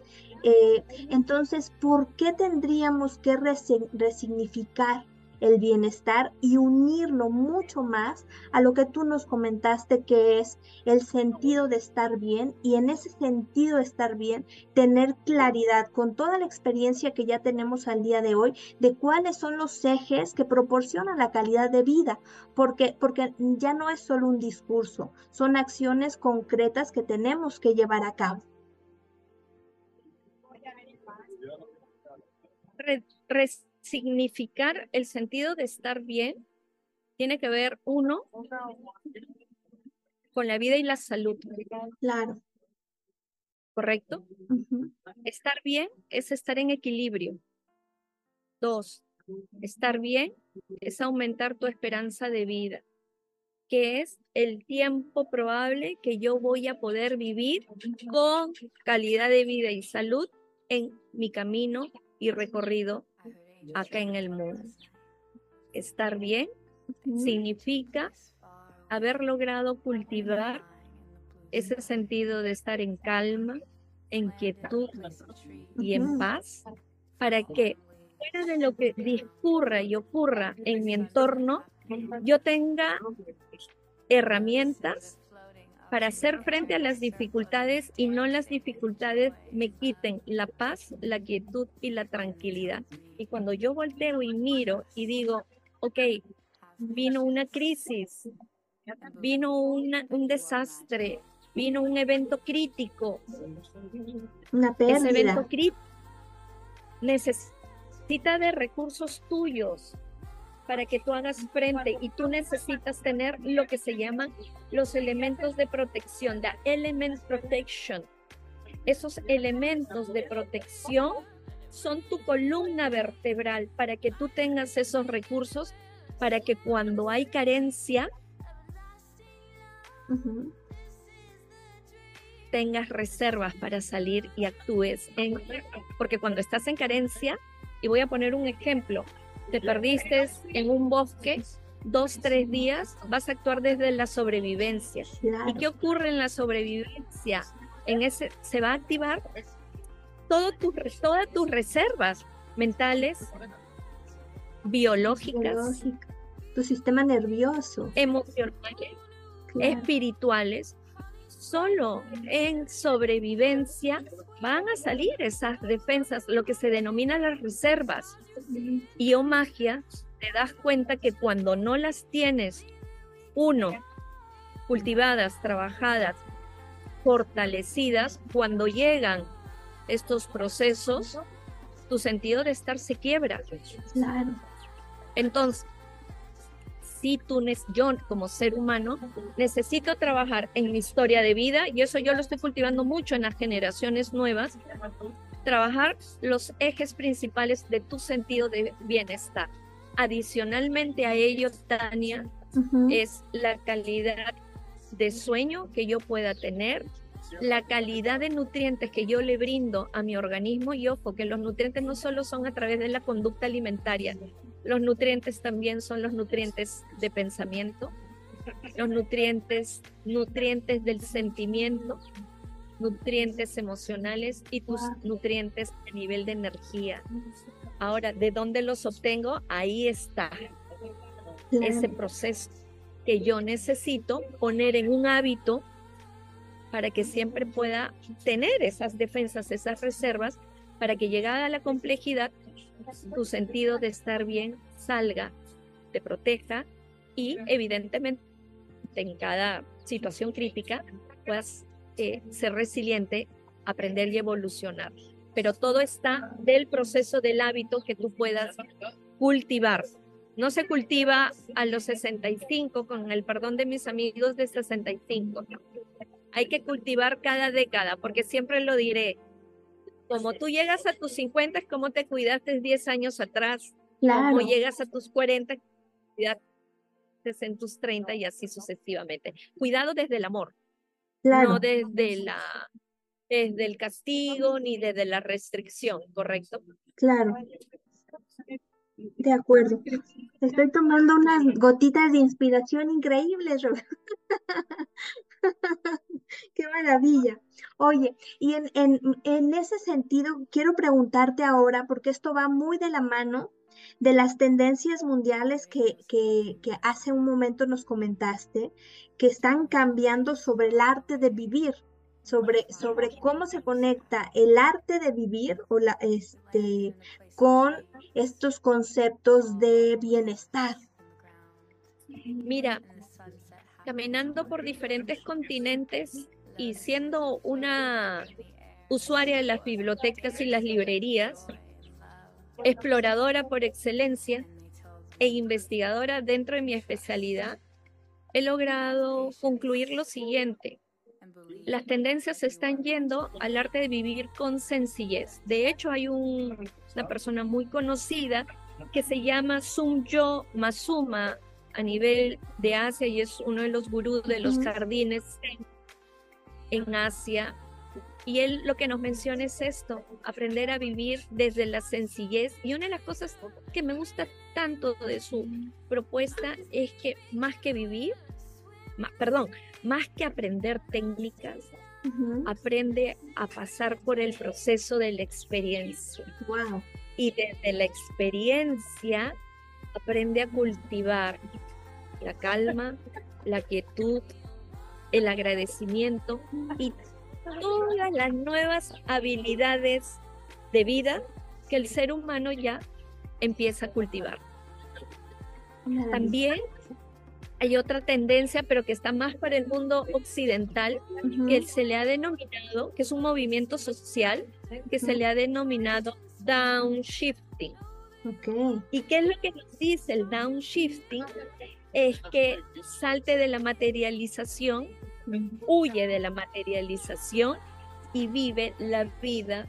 Eh, entonces, ¿por qué tendríamos que resignificar el bienestar y unirlo mucho más a lo que tú nos comentaste que es el sentido de estar bien y en ese sentido de estar bien tener claridad con toda la experiencia que ya tenemos al día de hoy de cuáles son los ejes que proporcionan la calidad de vida, porque porque ya no es solo un discurso, son acciones concretas que tenemos que llevar a cabo significar el sentido de estar bien tiene que ver, uno, con la vida y la salud. Claro. ¿Correcto? Estar bien es estar en equilibrio. Dos, estar bien es aumentar tu esperanza de vida, que es el tiempo probable que yo voy a poder vivir con calidad de vida y salud en mi camino y recorrido acá en el mundo. Estar bien significa haber logrado cultivar ese sentido de estar en calma, en quietud y en paz, para que fuera de lo que discurra y ocurra en mi entorno, yo tenga herramientas para hacer frente a las dificultades y no las dificultades me quiten la paz, la quietud y la tranquilidad. Y cuando yo volteo y miro y digo, ok, vino una crisis, vino un desastre, vino un evento crítico. Una pérdida. Ese evento crítico necesita de recursos tuyos para que tú hagas frente y tú necesitas tener lo que se llaman los elementos de protección, the element protection. Esos elementos de protección son tu columna vertebral para que tú tengas esos recursos para que cuando hay carencia tengas reservas para salir y actúes en porque cuando estás en carencia y voy a poner un ejemplo te perdiste en un bosque dos tres días vas a actuar desde la sobrevivencia. Y qué ocurre en la sobrevivencia en ese se va a activar todo tu, todas tus reservas mentales biológicas tu sistema nervioso. emocionales espirituales. Solo en sobrevivencia van a salir esas defensas, lo que se denomina las reservas. Y o magia, te das cuenta que cuando no las tienes, uno, cultivadas, trabajadas, fortalecidas, cuando llegan estos procesos, tu sentido de estar se quiebra. Claro. Entonces, si tú, yo como ser humano, necesito trabajar en mi historia de vida y eso yo lo estoy cultivando mucho en las generaciones nuevas, trabajar los ejes principales de tu sentido de bienestar. Adicionalmente a ello, Tania, es la calidad de sueño que yo pueda tener, la calidad de nutrientes que yo le brindo a mi organismo y ojo que los nutrientes no solo son a través de la conducta alimentaria, los nutrientes también son los nutrientes de pensamiento, los nutrientes, nutrientes del sentimiento, nutrientes emocionales y tus nutrientes a nivel de energía. Ahora, ¿de dónde los obtengo? Ahí está ese proceso que yo necesito poner en un hábito para que siempre pueda tener esas defensas, esas reservas, para que llegada la complejidad tu sentido de estar bien salga, te proteja y evidentemente en cada situación crítica puedas eh, ser resiliente, aprender y evolucionar. Pero todo está del proceso del hábito que tú puedas cultivar. No se cultiva a los 65, con el perdón de mis amigos de 65. Hay que cultivar cada década, porque siempre lo diré, como tú llegas a tus 50 es como te cuidaste 10 años atrás. Claro. Como llegas a tus 40, cuidaste en tus 30 y así sucesivamente. Cuidado desde el amor. No desde la desde el castigo ni desde la restricción, ¿correcto? Claro. De acuerdo. Estoy tomando unas gotitas de inspiración increíbles, Qué maravilla. Oye, y en, en, en, ese sentido, quiero preguntarte ahora, porque esto va muy de la mano de las tendencias mundiales que, que, que hace un momento nos comentaste, que están cambiando sobre el arte de vivir, sobre, sobre cómo se conecta el arte de vivir o la, este, con estos conceptos de bienestar. Mira, caminando por diferentes continentes y siendo una usuaria de las bibliotecas y las librerías, exploradora por excelencia e investigadora dentro de mi especialidad, he logrado concluir lo siguiente. Las tendencias se están yendo al arte de vivir con sencillez. De hecho, hay una persona muy conocida que se llama Sumyo Masuma a nivel de Asia y es uno de los gurús de los jardines en Asia. Y él lo que nos menciona es esto, aprender a vivir desde la sencillez. Y una de las cosas que me gusta tanto de su propuesta es que más que vivir, perdón, más que aprender técnicas, aprende a pasar por el proceso de la experiencia. Wow. Y desde la experiencia aprende a cultivar la calma, la quietud, el agradecimiento y todas las nuevas habilidades de vida que el ser humano ya empieza a cultivar. También hay otra tendencia, pero que está más para el mundo occidental, que se le ha denominado, que es un movimiento social, que se le ha denominado downshifting. Okay. ¿Y qué es lo que nos dice el downshifting? Es que salte de la materialización huye de la materialización y vive la vida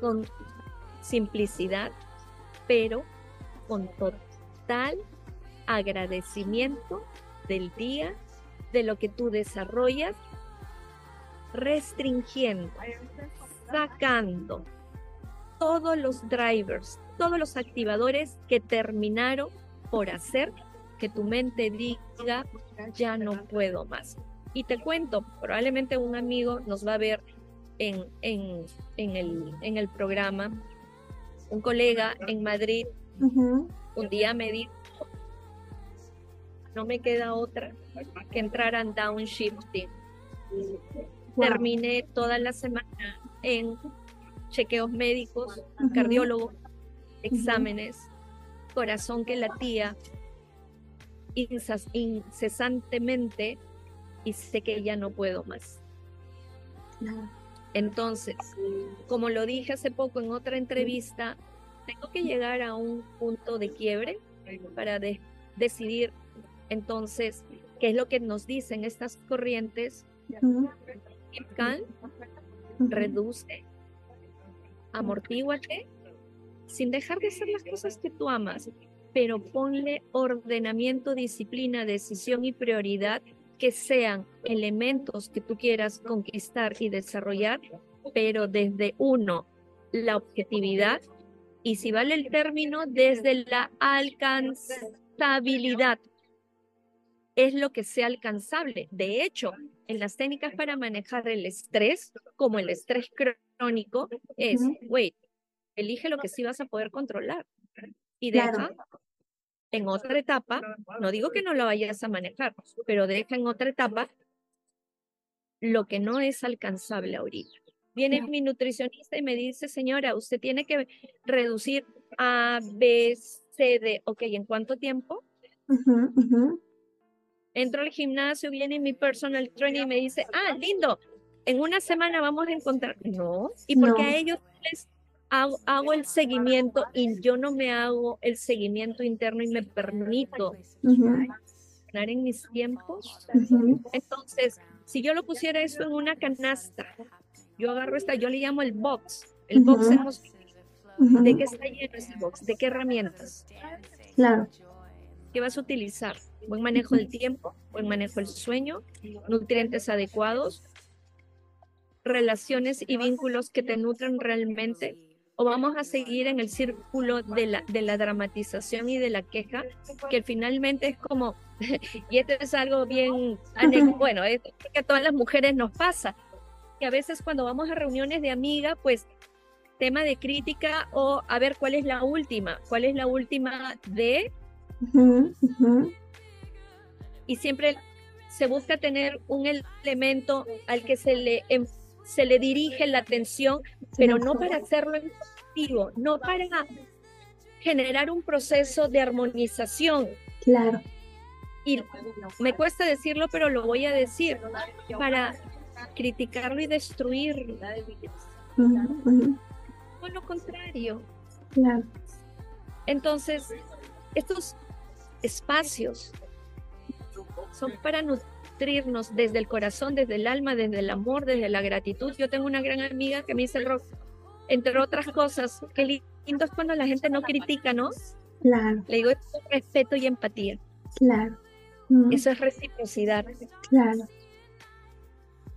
con simplicidad, pero con total agradecimiento del día, de lo que tú desarrollas, restringiendo, sacando todos los drivers, todos los activadores que terminaron por hacer que tu mente diga, ya no puedo más. Y te cuento, probablemente un amigo nos va a ver en, en, en, el, en el programa, un colega en Madrid, un día me dijo, no me queda otra que entrar en downshifting. Terminé toda la semana en chequeos médicos, cardiólogo, exámenes, corazón que latía incesantemente y sé que ya no puedo más. Entonces, como lo dije hace poco en otra entrevista, tengo que llegar a un punto de quiebre para decidir entonces qué es lo que nos dicen estas corrientes. reduce, amortíguate, sin dejar de hacer las cosas que tú amas, pero ponle ordenamiento, disciplina, decisión y prioridad que sean elementos que tú quieras conquistar y desarrollar, pero desde uno, la objetividad y si vale el término, desde la alcanzabilidad. Es lo que sea alcanzable. De hecho, en las técnicas para manejar el estrés, como el estrés crónico, es, wait, elige lo que sí vas a poder controlar y deja en otra etapa, no digo que no lo vayas a manejar, pero deja en otra etapa lo que no es alcanzable ahorita. Viene mi nutricionista y me dice, señora, usted tiene que reducir A, B, C, D. Ok, ¿en cuánto tiempo? Entro al gimnasio, viene mi personal trainer y me dice, ah, lindo, en una semana vamos a encontrar. No, y porque a ellos les hago, el seguimiento y yo no me hago el seguimiento interno y me permito ganar en mis tiempos. Entonces, si yo lo pusiera esto en una canasta, yo agarro esta, yo le llamo el box, el box ¿De qué está lleno ese box? ¿De qué herramientas? Claro. ¿Qué vas a utilizar? Buen manejo del tiempo, buen manejo del sueño, nutrientes adecuados, relaciones y vínculos que te nutren realmente o vamos a seguir en el círculo de la, de la dramatización y de la queja, que finalmente es como, y esto es algo bien, bueno, es que a todas las mujeres nos pasa, que a veces cuando vamos a reuniones de amiga, pues tema de crítica o a ver cuál es la última, cuál es la última de... Y siempre se busca tener un elemento al que se le se le dirige la atención, pero no para hacerlo en positivo, no para generar un proceso de armonización. Claro. Y me cuesta decirlo, pero lo voy a decir, para criticarlo y destruirlo. O lo contrario. Claro. Entonces, estos espacios son para nutrirnos desde el corazón, desde el alma, desde el amor, desde la gratitud. Yo tengo una gran amiga que me dice, Rock, entre otras cosas, qué lindo es cuando la gente no critica, ¿no? Claro. Le digo, es respeto y empatía. Claro. Eso es reciprocidad. Claro.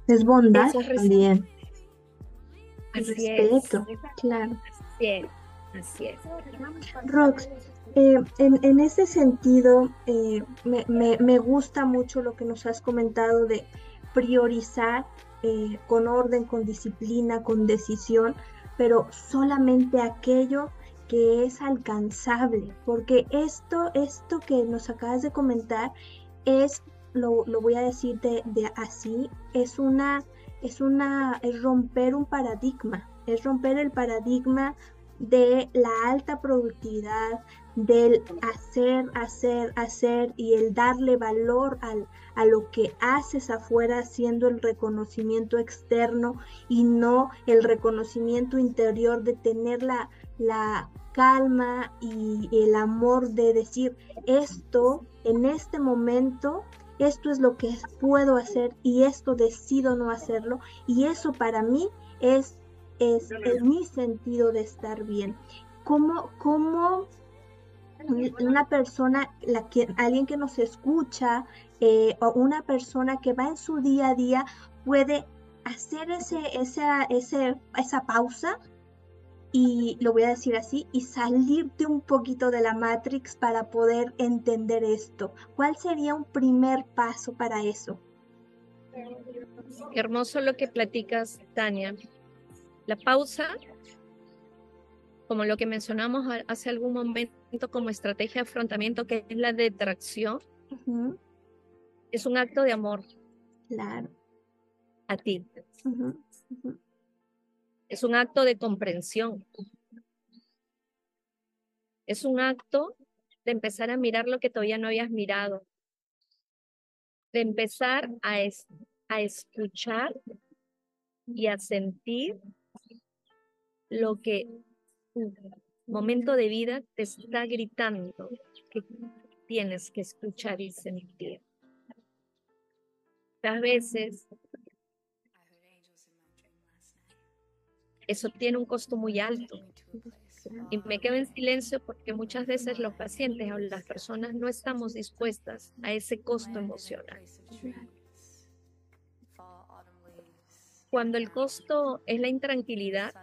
Es bondad también. Así respeto, claro. Así es. Así es. Rox, eh, en, ese sentido, eh, me, me, me, gusta mucho lo que nos has comentado de priorizar eh, con orden, con disciplina, con decisión, pero solamente aquello que es alcanzable, porque esto, esto que nos acabas de comentar es, lo, lo voy a decir de, de, así, es una, es una, es romper un paradigma, es romper el paradigma de la alta productividad, del hacer, hacer, hacer y el darle valor al, a lo que haces afuera, siendo el reconocimiento externo y no el reconocimiento interior de tener la, la calma y el amor de decir esto en este momento esto es lo que puedo hacer y esto decido no hacerlo y eso para mí es, es, es mi sentido de estar bien. ¿Cómo, cómo una persona, la que, alguien que nos escucha eh, o una persona que va en su día a día puede hacer ese, esa, ese, esa pausa y lo voy a decir así, y salirte un poquito de la Matrix para poder entender esto. ¿Cuál sería un primer paso para eso? hermoso lo que platicas, Tania. La pausa como lo que mencionamos hace algún momento como estrategia de afrontamiento, que es la detracción, es un acto de amor. Claro. A ti. Es un acto de comprensión. Es un acto de empezar a mirar lo que todavía no habías mirado. De empezar a, a escuchar y a sentir lo que momento de vida te está gritando que tienes que escuchar y sentir. A veces eso tiene un costo muy alto. Y me quedo en silencio porque muchas veces los pacientes o las personas no estamos dispuestas a ese costo emocional. Cuando el costo es la intranquilidad,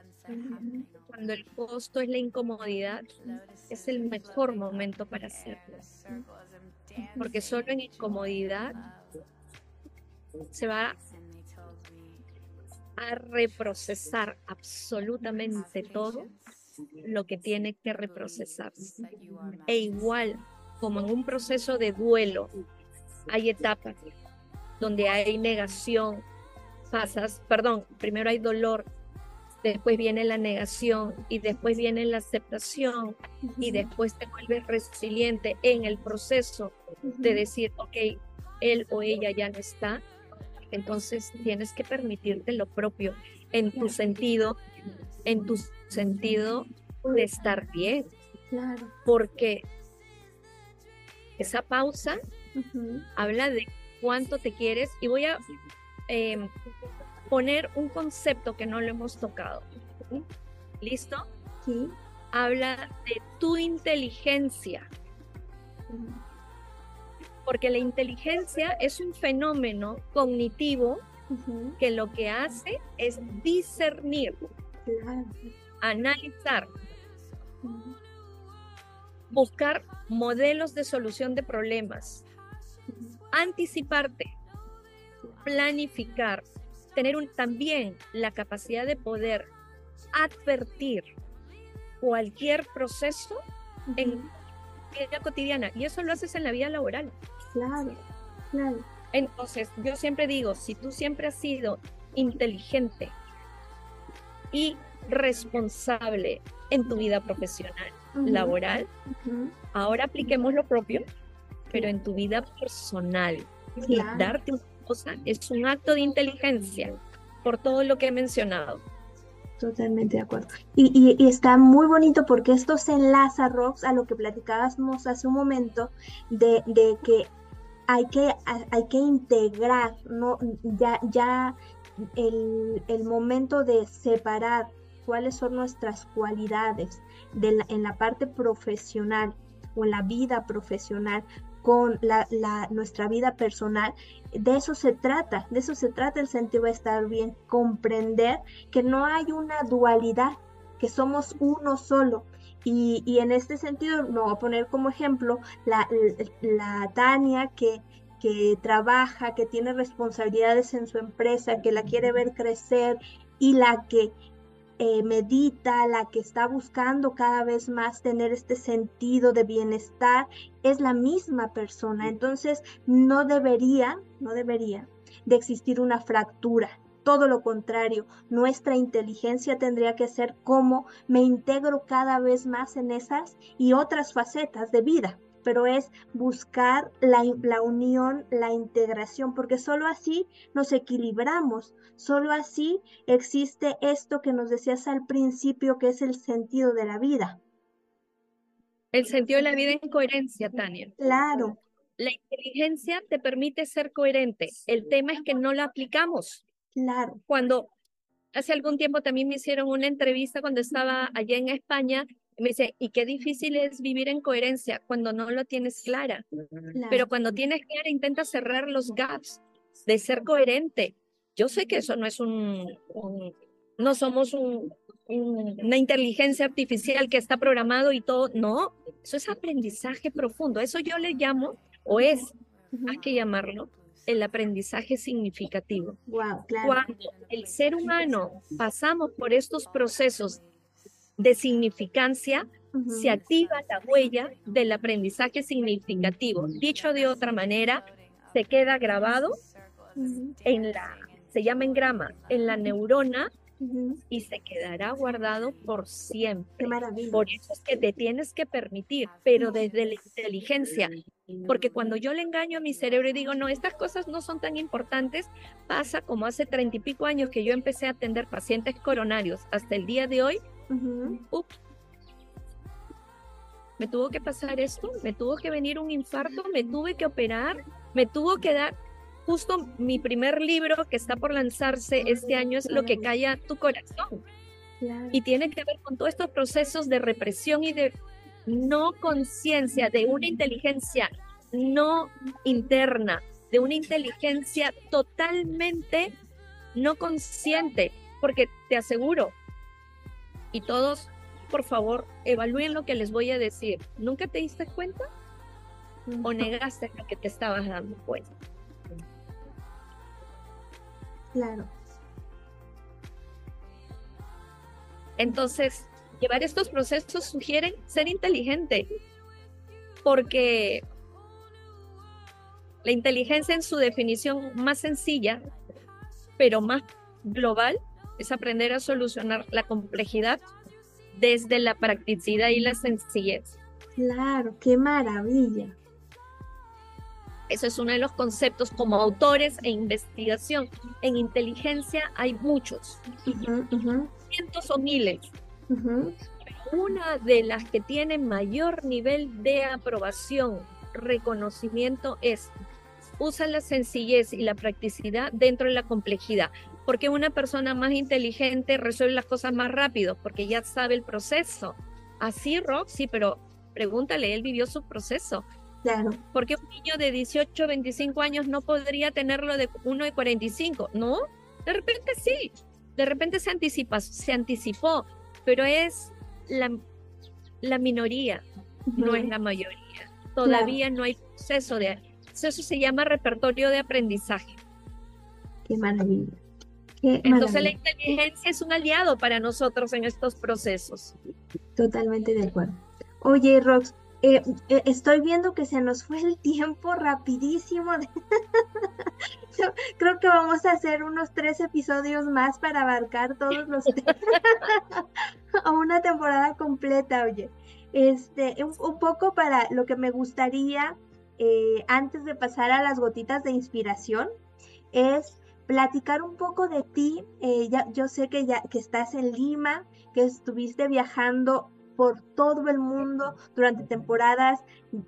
cuando el costo es la incomodidad, es el mejor momento para hacerlo. Porque solo en incomodidad se va a reprocesar absolutamente todo lo que tiene que reprocesarse. E igual como en un proceso de duelo hay etapas donde hay negación, pasas, perdón, primero hay dolor, después viene la negación y después viene la aceptación y después te vuelves resiliente en el proceso de decir, ok, él o ella ya no está, entonces tienes que permitirte lo propio en tu sentido, en tu sentido de estar bien. Claro. Porque esa pausa habla de cuánto te quieres y voy a em, poner un concepto que no lo hemos tocado. ¿Listo? Sí. Habla de tu inteligencia. Porque la inteligencia es un fenómeno cognitivo que lo que hace es discernir, analizar, buscar modelos de solución de problemas, anticiparte, planificar, tener un, también la capacidad de poder advertir cualquier proceso en la vida cotidiana. Y eso lo haces en la vida laboral. Claro, claro. Entonces, yo siempre digo, si tú siempre has sido inteligente y responsable en tu vida profesional, laboral, ahora apliquemos lo propio, pero en tu vida personal. Y darte un cosa es un acto de inteligencia por todo lo que he mencionado. Totalmente de acuerdo. Y, está muy bonito porque esto se enlaza, Rox, a lo que platicábamos hace un momento de, que hay que, hay que integrar, ¿no? ya, ya el, el momento de separar cuáles son nuestras cualidades de en la parte profesional o en la vida profesional con la, nuestra vida personal. De eso se trata, de eso se trata el sentido de estar bien, comprender que no hay una dualidad, que somos uno solo. Y, y en este sentido, no voy a poner como ejemplo la, la Tania que, que trabaja, que tiene responsabilidades en su empresa, que la quiere ver crecer y la que eh, medita, la que está buscando cada vez más tener este sentido de bienestar, es la misma persona. Entonces, no debería, no debería de existir una fractura. Todo lo contrario, nuestra inteligencia tendría que ser cómo me integro cada vez más en esas y otras facetas de vida pero es buscar la, la, unión, la integración, porque solo así nos equilibramos, solo así existe esto que nos decías al principio, que es el sentido de la vida. El sentido de la vida en coherencia, Tania. Claro. La inteligencia te permite ser coherente. El tema es que no la aplicamos. Claro. Cuando hace algún tiempo también me hicieron una entrevista cuando estaba allá en España me dice, y qué difícil es vivir en coherencia cuando no lo tienes clara. Pero cuando tienes clara, intenta cerrar los gaps de ser coherente. Yo sé que eso no es un, no somos un, una inteligencia artificial que está programado y todo. No, eso es aprendizaje profundo. Eso yo le llamo, o es, hay que llamarlo, el aprendizaje significativo. Wow, claro. Cuando el ser humano pasamos por estos procesos de significancia, se activa la huella del aprendizaje significativo. Dicho de otra manera, se queda grabado en la, se llama engrama, en la neurona y se quedará guardado por siempre. Qué maravilla. Por eso es que te tienes que permitir, pero desde la inteligencia. Porque cuando yo le engaño a mi cerebro y digo, no, estas cosas no son tan importantes, pasa como hace treinta y pico años que yo empecé a atender pacientes coronarios hasta el día de hoy, me tuvo que pasar esto, me tuvo que venir un infarto, me tuve que operar, me tuvo que dar. Justo mi primer libro que está por lanzarse este año es Lo que calla tu corazón. Y tiene que ver con todos estos procesos de represión y de no conciencia, de una inteligencia no interna, de una inteligencia totalmente no consciente, porque te aseguro, y todos, por favor, evalúen lo que les voy a decir. ¿Nunca te diste cuenta? ¿O negaste lo que te estabas dando cuenta? Claro. Entonces, llevar estos procesos sugieren ser inteligente, porque la inteligencia en su definición más sencilla, pero más global, es aprender a solucionar la complejidad desde la practicidad y la sencillez. Claro, qué maravilla. Eso es uno de los conceptos como autores e investigación. En inteligencia hay muchos, cientos o miles. Una de las que tiene mayor nivel de aprobación, reconocimiento es usa la sencillez y la practicidad dentro de la complejidad porque una persona más inteligente resuelve las cosas más rápido, porque ya sabe el proceso. Así, Rock, sí, pero pregúntale, él vivió su proceso. Claro. Porque un niño de 18, 25 años no podría tenerlo de uno de 45, ¿no? De repente sí, de repente se anticipa, se anticipó, pero es la, la minoría, no es la mayoría. Todavía no hay proceso de... Eso se llama repertorio de aprendizaje. Qué maravilla. Entonces la inteligencia es un aliado para nosotros en estos procesos. Totalmente de acuerdo. Oye, Rox, eh, eh, estoy viendo que se nos fue el tiempo rapidísimo. creo que vamos a hacer unos tres episodios más para abarcar todos los temas. o una temporada completa, oye. Este, un, poco para lo que me gustaría, eh, antes de pasar a las gotitas de inspiración, es platicar un poco de ti. Eh, ya, yo sé que ya que estás en Lima, que estuviste viajando por todo el mundo durante temporadas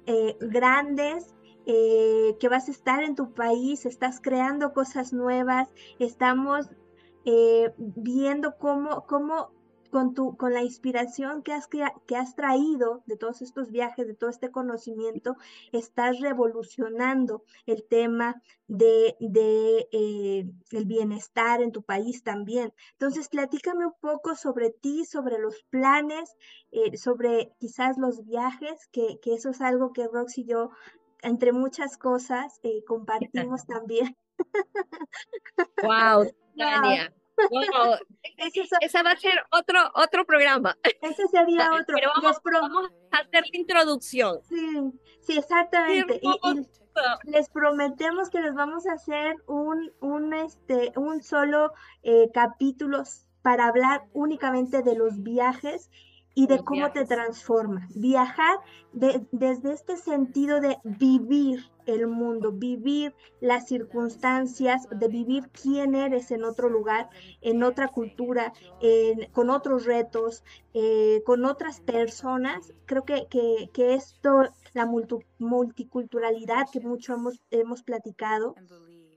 eh, grandes eh, que vas a estar en tu país, estás creando cosas nuevas, estamos viendo cómo, cómo con, tu, con la inspiración que has, que has traído de todos estos viajes, de todo este conocimiento, estás revolucionando el tema de, de eh, el bienestar en tu país también. Entonces, platícame un poco sobre ti, sobre los planes, eh, sobre quizás los viajes, que, que, eso es algo que Rox y yo, entre muchas cosas, eh, compartimos también. Wow, Tania. Wow. Ese va a ser otro, otro programa. Ese sería otro. Pero vamos, vamos a hacer la introducción. Sí, sí, exactamente. Y, y, les prometemos que les vamos a hacer un, un, este, un solo eh, capítulo para hablar únicamente de los viajes y de cómo te transforma. Viajar desde este sentido de vivir el mundo, vivir las circunstancias, de vivir quién eres en otro lugar, en otra cultura, con otros retos, eh, con otras personas. Creo que, que, esto, la multiculturalidad que mucho hemos, hemos platicado.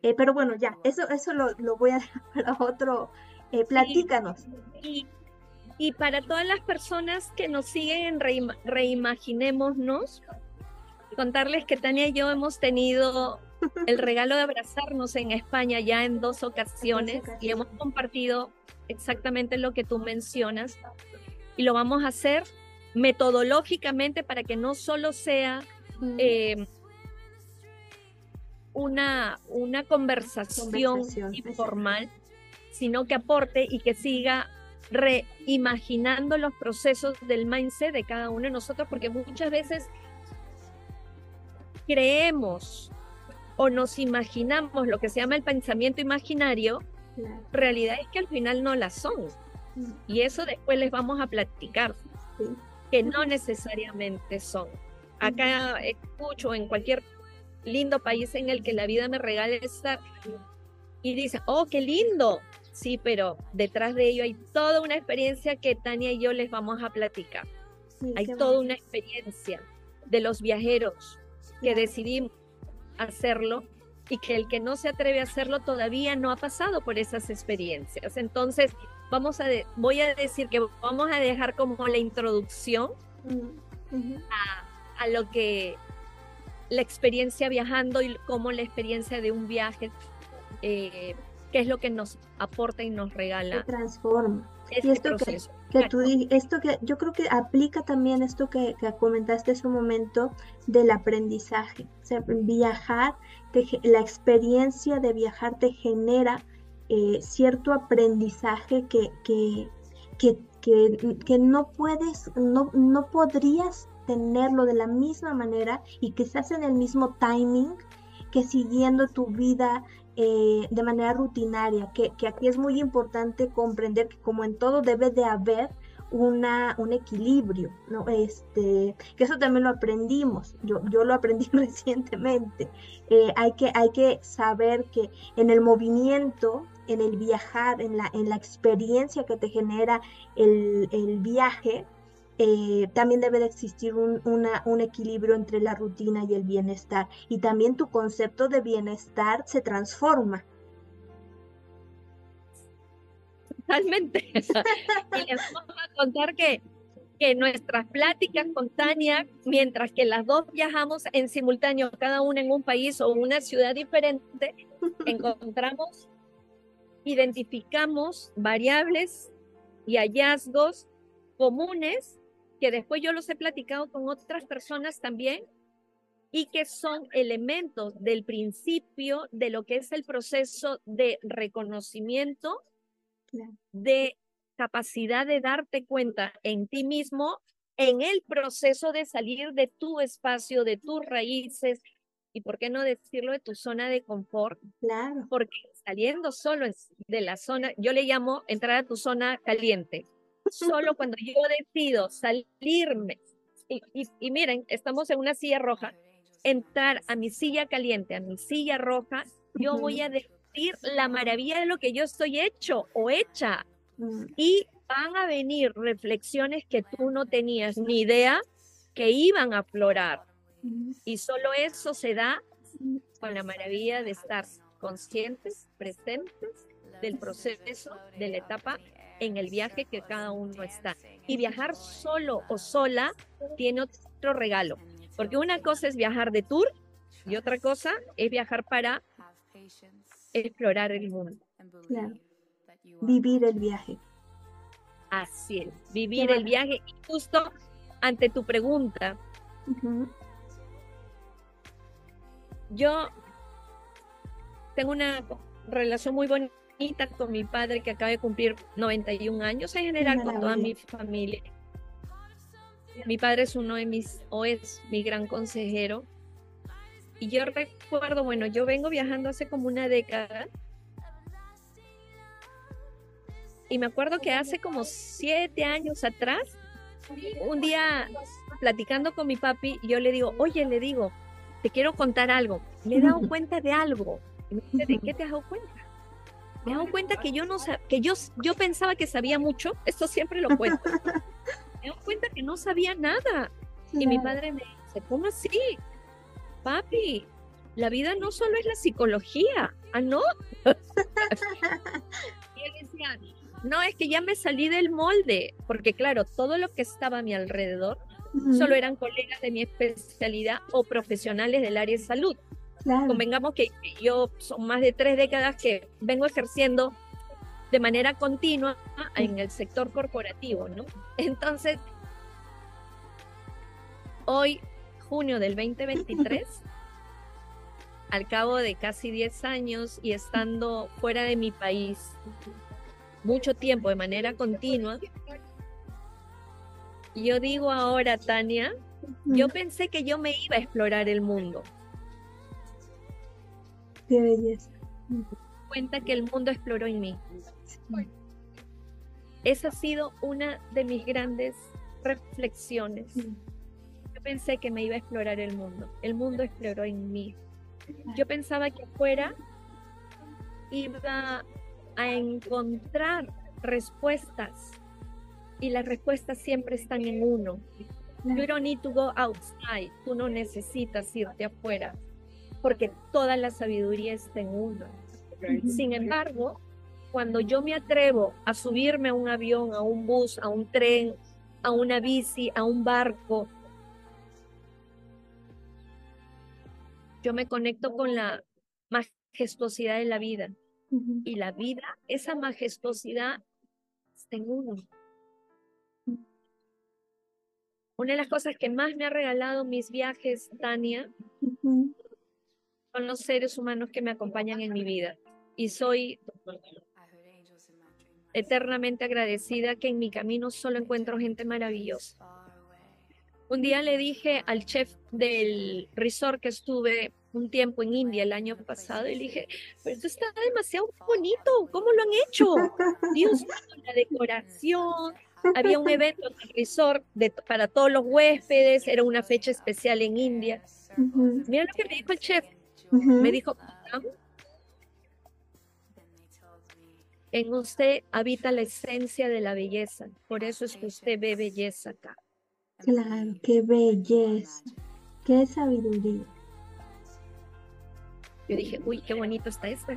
Eh, pero bueno, ya, eso, eso lo, voy a dejar para otro. Eh, platícanos. Y para todas las personas que nos siguen en Reimaginémonos, contarles que Tania y yo hemos tenido el regalo de abrazarnos en España ya en dos ocasiones y hemos compartido exactamente lo que tú mencionas. Y lo vamos a hacer metodológicamente para que no solo sea eh, una, una conversación, informal, sino que aporte y que siga reimaginando los procesos del mindset de cada uno de nosotros, porque muchas veces creemos o nos imaginamos lo que se llama el pensamiento imaginario, realidad es que al final no las son. Y eso después les vamos a platicar, que no necesariamente son. Acá escucho en cualquier lindo país en el que la vida me regale estar y dice, oh, qué lindo, Sí, pero detrás de ello hay toda una experiencia que Tania y yo les vamos a platicar. hay toda una experiencia de los viajeros que decidimos hacerlo y que el que no se atreve a hacerlo todavía no ha pasado por esas experiencias. Entonces, vamos a voy a decir que vamos a dejar como la introducción a, lo que la experiencia viajando y cómo la experiencia de un viaje eh, qué es lo que nos aporta y nos regala. Se transforma. y esto que, que tú esto que yo creo que aplica también esto que, que comentaste hace un momento del aprendizaje. O sea, viajar, la experiencia de viajar te genera eh, cierto aprendizaje que, que, que, que, no puedes, no, no podrías tenerlo de la misma manera y quizás en el mismo timing que siguiendo tu vida eh, de manera rutinaria, que, aquí es muy importante comprender que como en todo debe de haber una, un equilibrio, ¿no? Este, que eso también lo aprendimos, yo, yo lo aprendí recientemente. Eh, hay, que, hay que saber que en el movimiento, en el viajar, en la, en la experiencia que te genera el, el viaje, eh, también debe de existir un, un, equilibrio entre la rutina y el bienestar. Y también tu concepto de bienestar se transforma. Totalmente. y les vamos a contar que, que nuestras pláticas con Tania, mientras que las dos viajamos en simultáneo, cada una en un país o una ciudad diferente, encontramos, identificamos variables y hallazgos comunes que después yo los he platicado con otras personas también y que son elementos del principio de lo que es el proceso de reconocimiento, de capacidad de darte cuenta en ti mismo, en el proceso de salir de tu espacio, de tus raíces, y por qué no decirlo de tu zona de confort. Claro. Porque saliendo solo de la zona, yo le llamo entrar a tu zona caliente solo cuando yo decido salirme, y, miren, estamos en una silla roja, entrar a mi silla caliente, a mi silla roja, yo voy a decir la maravilla de lo que yo estoy hecho o hecha. Mm. Y van a venir reflexiones que tú no tenías ni idea que iban a aflorar. Y solo eso se da con la maravilla de estar conscientes, presentes del proceso, de la etapa en el viaje que cada uno está. Y viajar solo o sola tiene otro regalo, porque una cosa es viajar de tour y otra cosa es viajar para explorar el mundo. Claro. Vivir el viaje. Así es, vivir el viaje. Y justo ante tu pregunta, yo tengo una relación muy bonita con mi padre que acaba de cumplir 91 años, en general con toda mi familia. Mi padre es uno de mis, o es mi gran consejero. Y yo recuerdo, bueno, yo vengo viajando hace como una década. Y me acuerdo que hace como siete años atrás, un día platicando con mi papi, yo le digo, oye, le digo, te quiero contar algo. Me he dado cuenta de algo. Y me dice, ¿de qué te has dado cuenta? Me he dado cuenta que yo no que yo, yo pensaba que sabía mucho, esto siempre lo cuento. Me he dado cuenta que no sabía nada. Y mi padre me dice, ¿cómo así? Papi, la vida no solo es la psicología, ¿ah, no? y él decía, no, es que ya me salí del molde, porque claro, todo lo que estaba a mi alrededor solo eran colegas de mi especialidad o profesionales del área de salud. Convengamos que yo son más de tres décadas que vengo ejerciendo de manera continua en el sector corporativo, ¿no? Entonces, hoy, junio del 2023, al cabo de casi 10 años y estando fuera de mi país mucho tiempo de manera continua, yo digo ahora, Tania, yo pensé que yo me iba a explorar el mundo. Qué belleza. Cuenta que el mundo exploró en mí. Esa ha sido una de mis grandes reflexiones. Yo pensé que me iba a explorar el mundo. El mundo exploró en mí. Yo pensaba que afuera iba a encontrar respuestas y las respuestas siempre están en uno. You don't need to go outside. Tú no necesitas irte afuera porque toda la sabiduría está en uno. Sin embargo, cuando yo me atrevo a subirme a un avión, a un bus, a un tren, a una bici, a un barco, yo me conecto con la majestuosidad de la vida. Y la vida, esa majestuosidad está en uno. Una de las cosas que más me ha regalado mis viajes, Tania, son los seres humanos que me acompañan en mi vida. Y soy eternamente agradecida que en mi camino solo encuentro gente maravillosa. Un día le dije al chef del resort que estuve un tiempo en India el año pasado y le dije, pero esto está demasiado bonito, ¿cómo lo han hecho? Dios, la decoración, había un evento en el resort para todos los huéspedes, era una fecha especial en India. Mira lo que me dijo el chef, me dijo, en usted habita la esencia de la belleza, por eso es que usted ve belleza acá. Claro, qué belleza, qué sabiduría. Yo dije, uy, qué bonito está esto.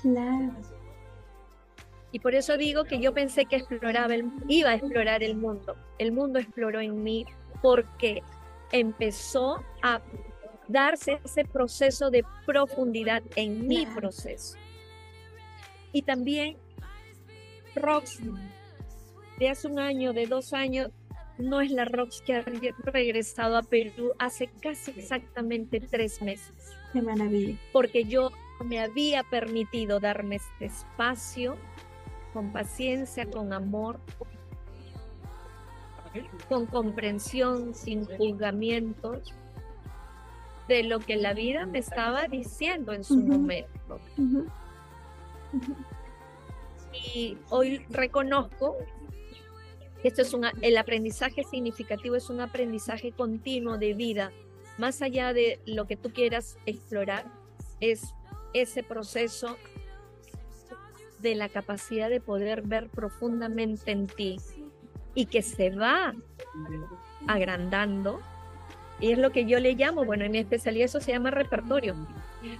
Claro. Y por eso digo que yo pensé que exploraba el, iba a explorar el mundo. El mundo exploró en mí porque empezó a darse ese proceso de profundidad en mi proceso. Y también Rox de hace un año, de dos años, no es la Rox que ha regresado a Perú hace casi exactamente tres meses. Qué maravilla. Porque yo me había permitido darme este espacio con paciencia, con amor, con comprensión, sin juzgamientos, de lo que la vida me estaba diciendo en su momento. Y hoy reconozco que esto es un, el aprendizaje significativo, es un aprendizaje continuo de vida, más allá de lo que tú quieras explorar, es ese proceso de la capacidad de poder ver profundamente en ti y que se va agrandando Y es lo que yo le llamo, bueno, en mi especialidad eso se llama repertorio,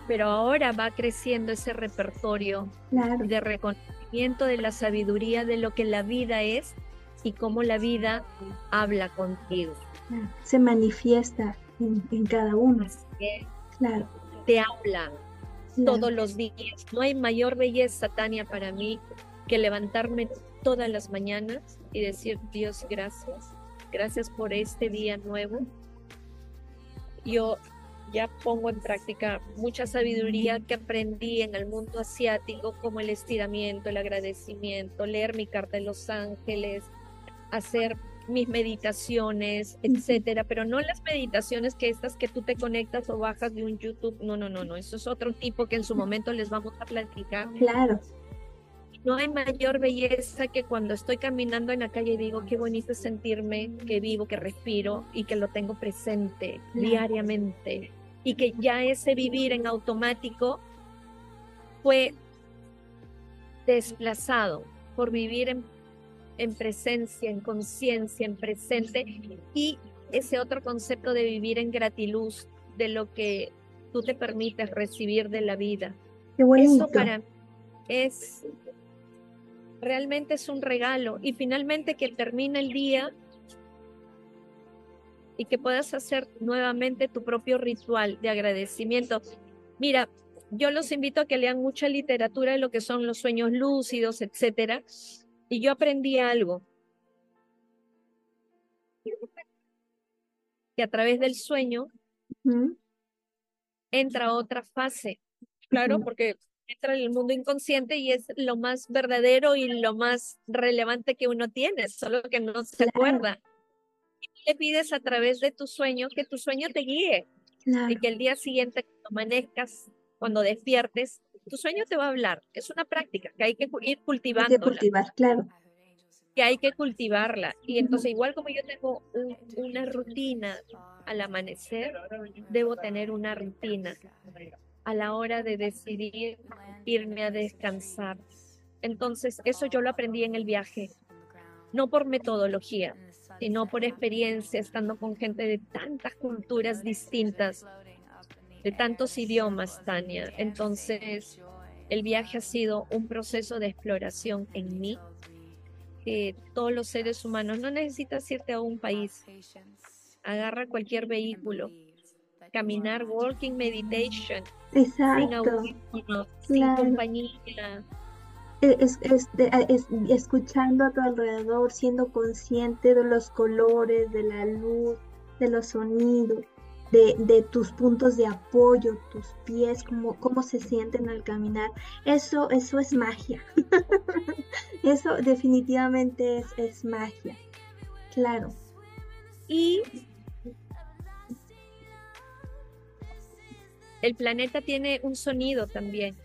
pero ahora va creciendo ese repertorio de reconocimiento de la sabiduría de lo que la vida es y cómo la vida habla contigo. Se manifiesta en, cada uno. claro. Te habla todos los días. No hay mayor belleza, Tania, para mí que levantarme todas las mañanas y decir, Dios, gracias. Gracias por este día nuevo. Yo ya pongo en práctica mucha sabiduría que aprendí en el mundo asiático, como el estiramiento, el agradecimiento, leer mi carta de los ángeles, hacer mis meditaciones, etcétera, pero no las meditaciones que estas que tú te conectas o bajas de un YouTube, no, no, no, no, eso es otro tipo que en su momento les vamos a platicar. Claro. No hay mayor belleza que cuando estoy caminando en la calle y digo qué bonito es sentirme que vivo, que respiro y que lo tengo presente diariamente y que ya ese vivir en automático fue desplazado por vivir en en presencia, en conciencia, en presente y ese otro concepto de vivir en gratiluz de lo que tú te permites recibir de la vida. Eso para es realmente es un regalo y finalmente que termine el día y que puedas hacer nuevamente tu propio ritual de agradecimiento. Mira, yo los invito a que lean mucha literatura de lo que son los sueños lúcidos, etcétera, y yo aprendí algo. Que a través del sueño entra otra fase. Claro, porque entra en el mundo inconsciente y es lo más verdadero y lo más relevante que uno tiene, solo que no se acuerda. Y le pides a través de tu sueño que tu sueño te guíe y que el día siguiente cuando amanezcas, cuando despiertes, tu sueño te va a hablar. Es una práctica que hay que ir cultivando. cultivar, claro. Que hay que cultivarla. Y entonces, igual como yo tengo una rutina al amanecer, debo tener una rutina a la hora de decidir irme a descansar. Entonces, eso yo lo aprendí en el viaje, no por metodología, sino por experiencia, estando con gente de tantas culturas distintas, de tantos idiomas, Tania. Entonces, el viaje ha sido un proceso de exploración en mí, que todos los seres humanos no necesitas irte a un país. Agarra cualquier vehículo, caminar, walking meditation, Exacto. sin, compañía. Es, escuchando a tu alrededor, siendo consciente de los colores, de la luz, de los sonidos de, tus puntos de apoyo, tus pies, cómo, cómo se sienten al caminar. Eso, eso es magia. eso definitivamente es, es magia. Claro. Y el planeta tiene un sonido también.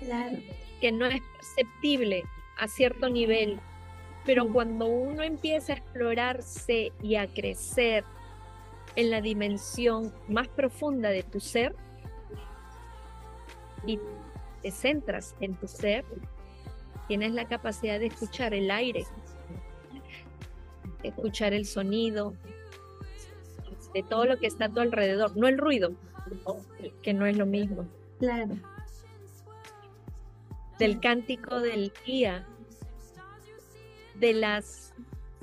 Claro. Que no es perceptible a cierto nivel. Pero cuando uno empieza a explorarse y a crecer en la dimensión más profunda de tu ser y te centras en tu ser, tienes la capacidad de escuchar el aire, escuchar el sonido de todo lo que está a tu alrededor, no el ruido, que no es lo mismo. Claro. Del cántico del guía, de las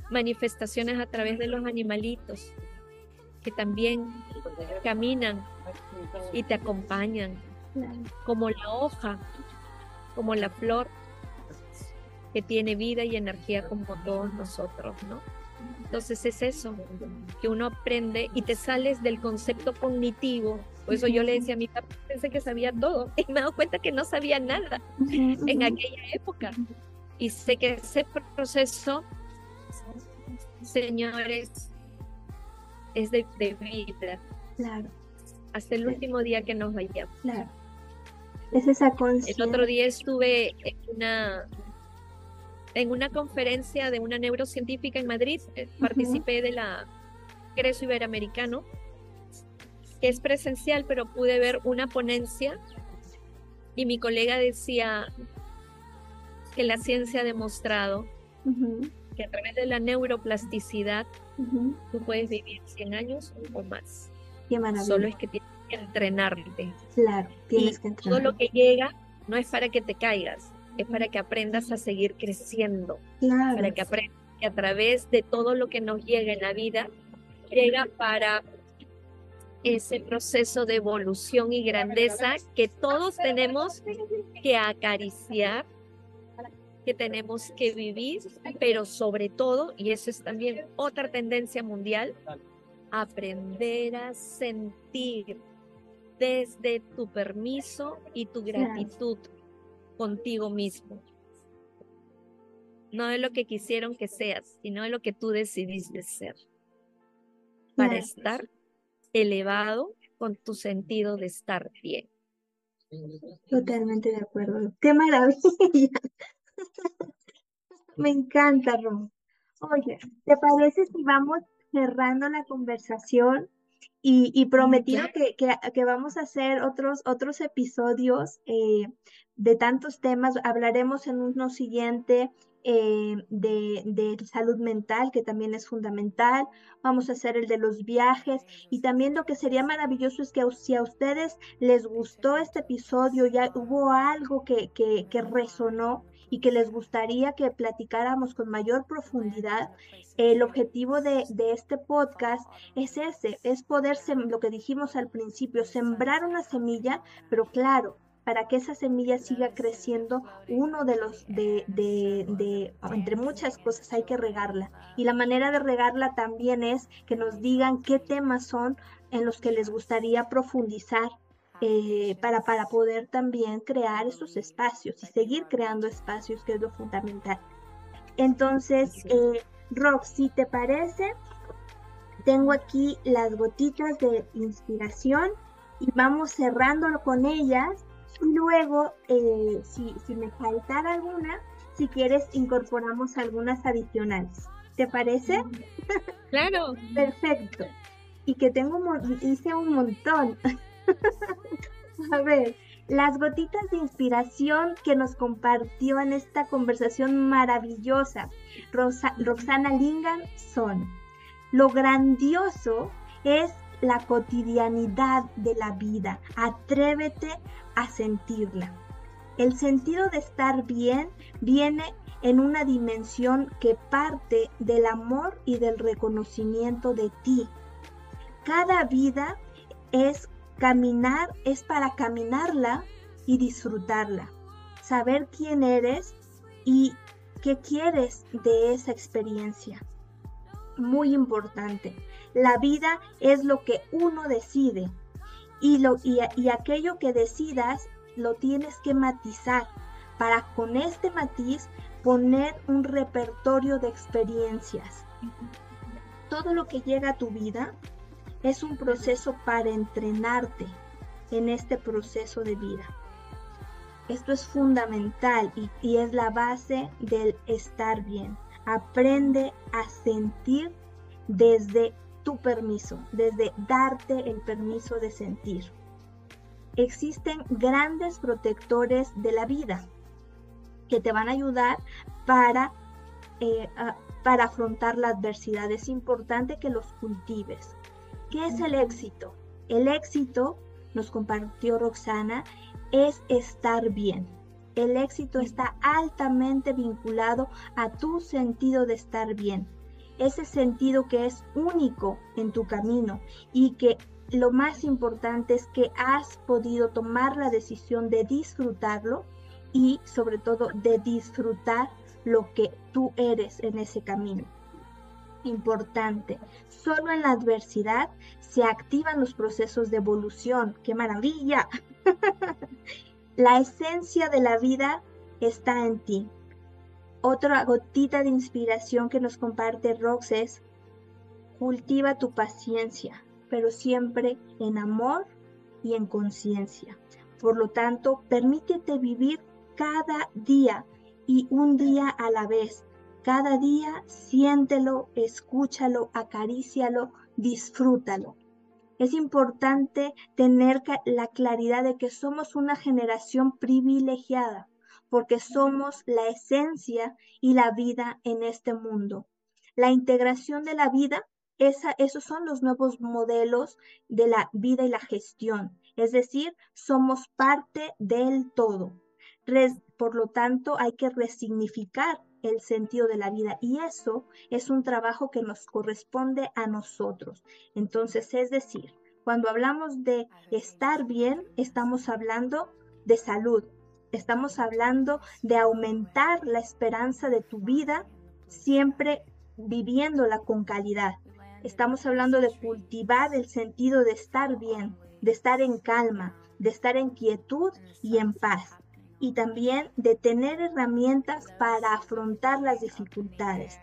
manifestaciones a través de los animalitos, que también caminan y te acompañan, como la hoja, como la flor que tiene vida y energía como todos nosotros, ¿no? Entonces es eso, que uno aprende y te sales del concepto cognitivo. Por eso yo le decía a mi papá, pensé que sabía todo y me he dado cuenta que no sabía nada en aquella época. Y sé que ese proceso, señores, es de, vida. Claro. Hasta el último día que nos vayamos. Claro. Es esa. El otro día estuve en una en una conferencia de una neurocientífica en Madrid, eh, participé de la Congreso Iberoamericano, que es presencial, pero pude ver una ponencia y mi colega decía que la ciencia ha demostrado que a través de la neuroplasticidad tú puedes vivir 100 años o más. Qué maravilla. Solo es que tienes que entrenarte. Claro, tienes que entrenarte. Todo lo que llega no es para que te caigas, es para que aprendas a seguir creciendo. Claro. Para que aprendas que a través de todo lo que nos llega en la vida, llega para ese proceso de evolución y grandeza que todos tenemos que acariciar, que tenemos que vivir, pero sobre todo, y eso es también otra tendencia mundial, aprender a sentir desde tu permiso y tu gratitud contigo mismo. No de lo que quisieron que seas, sino de lo que tú decidiste ser. Para estar elevado con tu sentido de estar bien. Totalmente de acuerdo. Qué maravilla. Me encanta, Rom. Oye, ¿te parece si vamos cerrando la conversación? Y, y prometido que, que, vamos a hacer otros, otros episodios eh, de tantos temas. Hablaremos en uno siguiente eh, de, salud mental, que también es fundamental. Vamos a hacer el de los viajes. Y también lo que sería maravilloso es que si a ustedes les gustó este episodio, ya hubo algo que, que, que resonó y que les gustaría que platicáramos con mayor profundidad, el objetivo de, de, este podcast es ese, es poder, lo que dijimos al principio, sembrar una semilla, pero claro, para que esa semilla siga creciendo, uno de los, de, de, entre muchas cosas hay que regarla. Y la manera de regarla también es que nos digan qué temas son en los que les gustaría profundizar eh, para, para poder también crear esos espacios y seguir creando espacios, que es lo fundamental. Entonces, eh, Rox, si te parece, tengo aquí las gotitas de inspiración y vamos cerrándolo con ellas luego, eh, si, si me faltara alguna, si quieres, incorporamos algunas adicionales. ¿Te parece? Claro. Perfecto. Y que tengo, hice un montón. A ver, las gotitas de inspiración que nos compartió en esta conversación maravillosa Roxana Lingan son, lo grandioso es la cotidianidad de la vida. Atrévete a sentirla. El sentido de estar bien viene en una dimensión que parte del amor y del reconocimiento de ti. Cada vida es caminar, es para caminarla y disfrutarla. Saber quién eres y qué quieres de esa experiencia. Muy importante. La vida es lo que uno decide y, lo, y, aquello que decidas lo tienes que matizar para con este matiz poner un repertorio de experiencias. Todo lo que llega a tu vida es un proceso para entrenarte en este proceso de vida. Esto es fundamental y, y, es la base del estar bien. Aprende a sentir desde tu permiso, desde darte el permiso de sentir. Existen grandes protectores de la vida que te van a ayudar para, eh, para afrontar la adversidad. Es importante que los cultives. ¿Qué es el éxito? El éxito, nos compartió Roxana, es estar bien. El éxito está altamente vinculado a tu sentido de estar bien ese sentido que es único en tu camino y que lo más importante es que has podido tomar la decisión de disfrutarlo y sobre todo de disfrutar lo que tú eres en ese camino. Importante, solo en la adversidad se activan los procesos de evolución. ¡Qué maravilla! la esencia de la vida está en ti. Otra gotita de inspiración que nos comparte Rox es, cultiva tu paciencia, pero siempre en amor y en conciencia. Por lo tanto, permítete vivir cada día y un día a la vez. Cada día siéntelo, escúchalo, acarícialo, disfrútalo. Es importante tener la claridad de que somos una generación privilegiada porque somos la esencia y la vida en este mundo. La integración de la vida, esos son los nuevos modelos de la vida y la gestión. Es decir, somos parte del todo. por lo tanto, hay que resignificar el sentido de la vida y eso es un trabajo que nos corresponde a nosotros. Entonces, es decir, cuando hablamos de estar bien, estamos hablando de salud, estamos hablando de aumentar la esperanza de tu vida siempre viviéndola con calidad. Estamos hablando de cultivar el sentido de estar bien, de estar en calma, de estar en quietud y en paz y también de tener herramientas para afrontar las dificultades,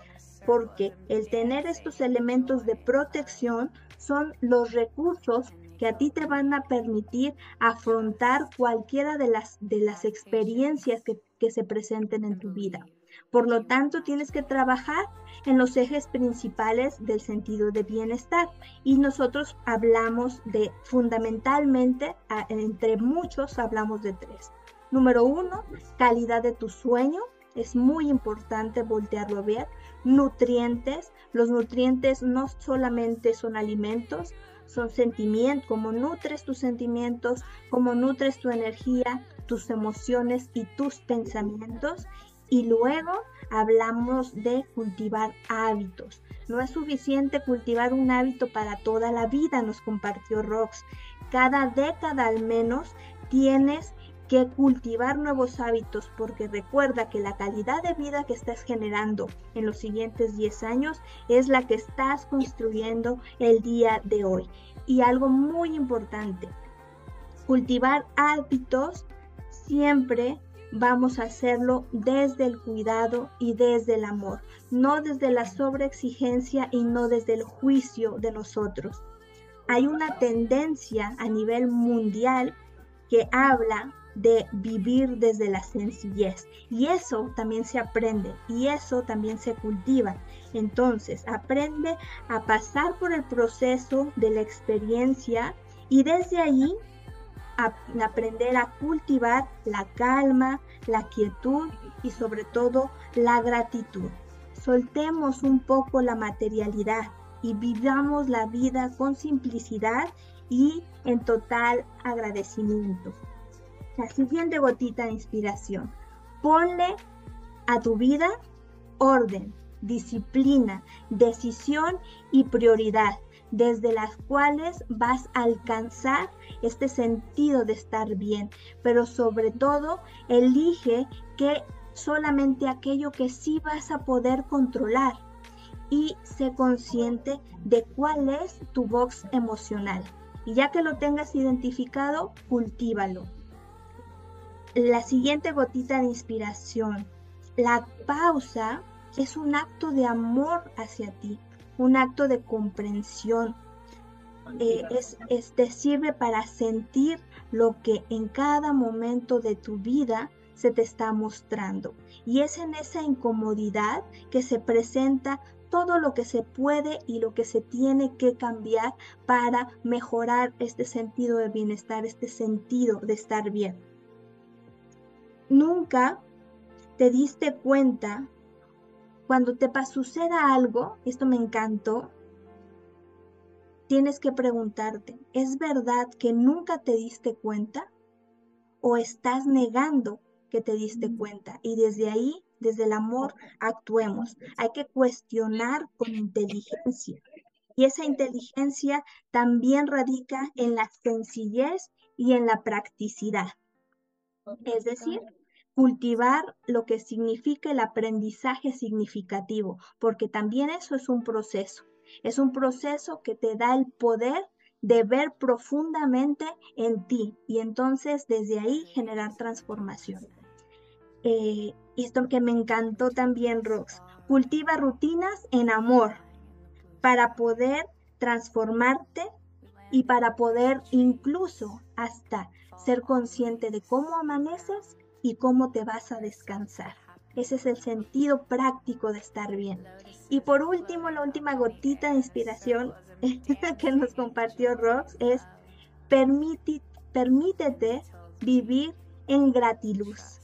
porque el tener estos elementos de protección son los recursos que a ti te van a permitir afrontar cualquiera de las, de las experiencias que, que se presenten en tu vida. Por lo tanto, tienes que trabajar en los ejes principales del sentido de bienestar. Y nosotros hablamos de fundamentalmente, entre muchos, hablamos de tres. Número uno, calidad de tu sueño. Es muy importante voltearlo a ver. Nutrientes. Los nutrientes no solamente son alimentos, son sentimientos. Como nutres tus sentimientos, como nutres tu energía, tus emociones y tus pensamientos. Y luego hablamos de cultivar hábitos. No es suficiente cultivar un hábito para toda la vida, nos compartió Rox. Cada década al menos tienes cultivar nuevos hábitos porque recuerda que la calidad de vida que estás generando en los siguientes 10 años es la que estás construyendo el día de hoy. Y algo muy importante, cultivar hábitos siempre vamos a hacerlo desde el cuidado y desde el amor, no desde la sobreexigencia y no desde el juicio de nosotros. Hay una tendencia a nivel mundial que habla de vivir desde la sencillez. Y eso también se aprende y eso también se cultiva. Entonces, aprende a pasar por el proceso de la experiencia y desde ahí aprender a cultivar la calma, la quietud y sobre todo la gratitud. Soltemos un poco la materialidad y vivamos la vida con simplicidad y en total agradecimiento. La siguiente gotita de inspiración. Ponle a tu vida orden, disciplina, decisión y prioridad, desde las cuales vas a alcanzar este sentido de estar bien. Pero sobre todo, elige que solamente aquello que sí vas a poder controlar y sé consciente de cuál es tu box emocional. Y ya que lo tengas identificado, cultívalo la siguiente gotita de inspiración. La pausa es un acto de amor hacia ti, un acto de comprensión. Eh, es, te sirve para sentir lo que en cada momento de tu vida se te está mostrando. Y es en esa incomodidad que se presenta todo lo que se puede y lo que se tiene que cambiar para mejorar este sentido de bienestar, este sentido de estar bien nunca te diste cuenta cuando te suceda algo, esto me encantó, tienes que preguntarte, ¿es verdad que nunca te diste cuenta? ¿O estás negando que te diste cuenta? Y desde ahí, desde el amor, actuemos. Hay que cuestionar con inteligencia. Y esa inteligencia también radica en la sencillez y en la practicidad. Es decir, cultivar lo que significa el aprendizaje significativo, porque también eso es un proceso. Es un proceso que te da el poder de ver profundamente en ti y entonces desde ahí generar transformación. Eh, esto que me encantó también, Rox, cultiva rutinas en amor para poder transformarte y para poder incluso hasta ser consciente de cómo amaneces y cómo te vas a descansar. Ese es el sentido práctico de estar bien. Y por último, la última gotita de inspiración que nos compartió Rox es permítete vivir en gratiluz.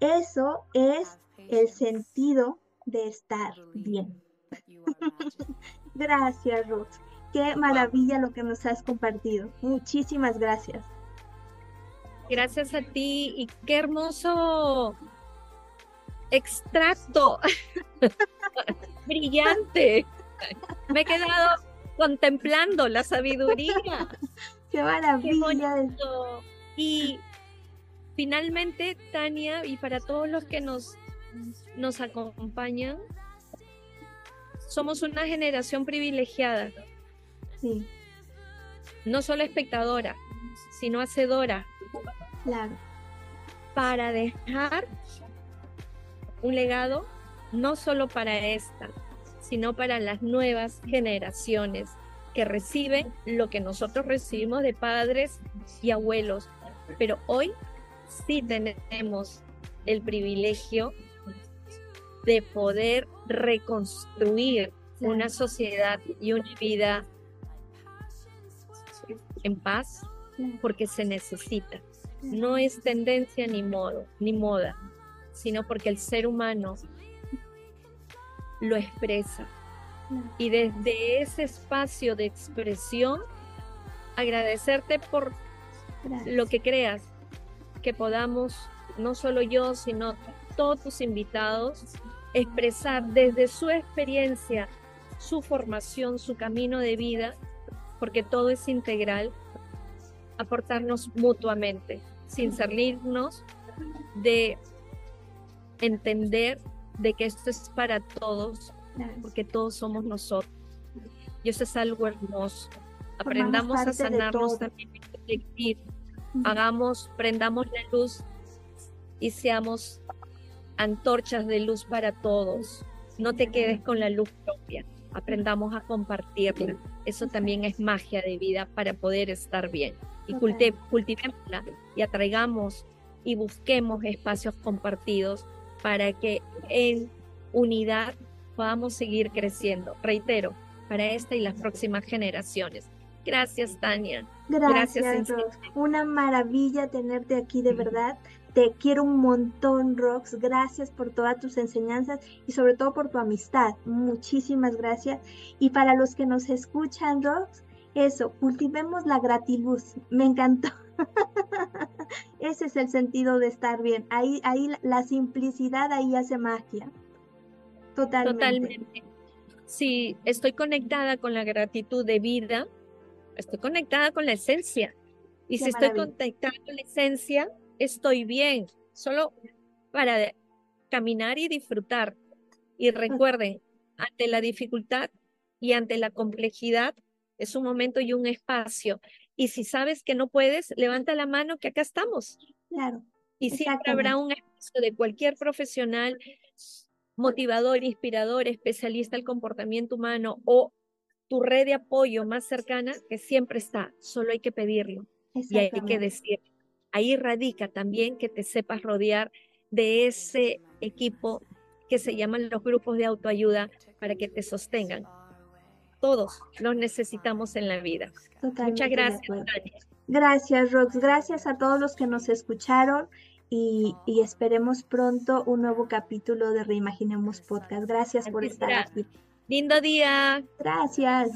Eso es el sentido de estar bien. gracias, Rox. Qué maravilla lo que nos has compartido. Muchísimas gracias. Gracias a ti y qué hermoso extracto. Brillante. Me he quedado contemplando la sabiduría. Qué maravilla. y finalmente, Tania, y para todos los que nos, nos acompañan, somos una generación privilegiada. Sí. No solo espectadora, sino hacedora. Claro. Para dejar un legado no solo para esta, sino para las nuevas generaciones que reciben lo que nosotros recibimos de padres y abuelos. Pero hoy sí tenemos el privilegio de poder reconstruir una sociedad y una vida en paz porque se necesita. No es tendencia ni modo, ni moda, sino porque el ser humano lo expresa. Y desde ese espacio de expresión, agradecerte por lo que creas, que podamos, no solo yo, sino todos tus invitados, expresar desde su experiencia, su formación, su camino de vida, porque todo es integral, aportarnos mutuamente, sin salirnos de entender de que esto es para todos, porque todos somos nosotros. Y eso es algo hermoso. Aprendamos a sanarnos también, hagamos, prendamos la luz y seamos antorchas de luz para todos. No te quedes con la luz propia, aprendamos a compartirla. Eso también es magia de vida para poder estar bien. Y cultivémosla y atraigamos y busquemos espacios compartidos para que en unidad podamos seguir creciendo. Reitero, para esta y las próximas generaciones. Gracias, Tania. Gracias, Rox. Una maravilla tenerte aquí, de verdad. Te quiero un montón, Rox. Gracias por todas tus enseñanzas y sobre todo por tu amistad. Muchísimas gracias. Y para los que nos escuchan, Rox, eso, cultivemos la gratiluz. Me encantó. Ese es el sentido de estar bien. Ahí, ahí la simplicidad ahí hace magia. Totalmente. Totalmente. Si estoy conectada con la gratitud de vida, estoy conectada con la esencia. Y si estoy conectada con la esencia, estoy bien. Solo para caminar y disfrutar. Y recuerden, ante la dificultad y ante la complejidad, es un momento y un espacio y si sabes que no puedes, levanta la mano que acá estamos. Claro. Y siempre habrá un espacio de cualquier profesional, motivador, inspirador, especialista del comportamiento humano o tu red de apoyo más cercana que siempre está, solo hay que pedirlo y hay que decir. Ahí radica también que te sepas rodear de ese equipo que se llaman los grupos de autoayuda para que te sostengan todos los necesitamos en la vida. Muchas gracias. Gracias, Rox. Gracias a todos los que nos escucharon y, y, esperemos pronto un nuevo capítulo de Reimaginemos Podcast. Gracias por estar aquí. Lindo día. Gracias.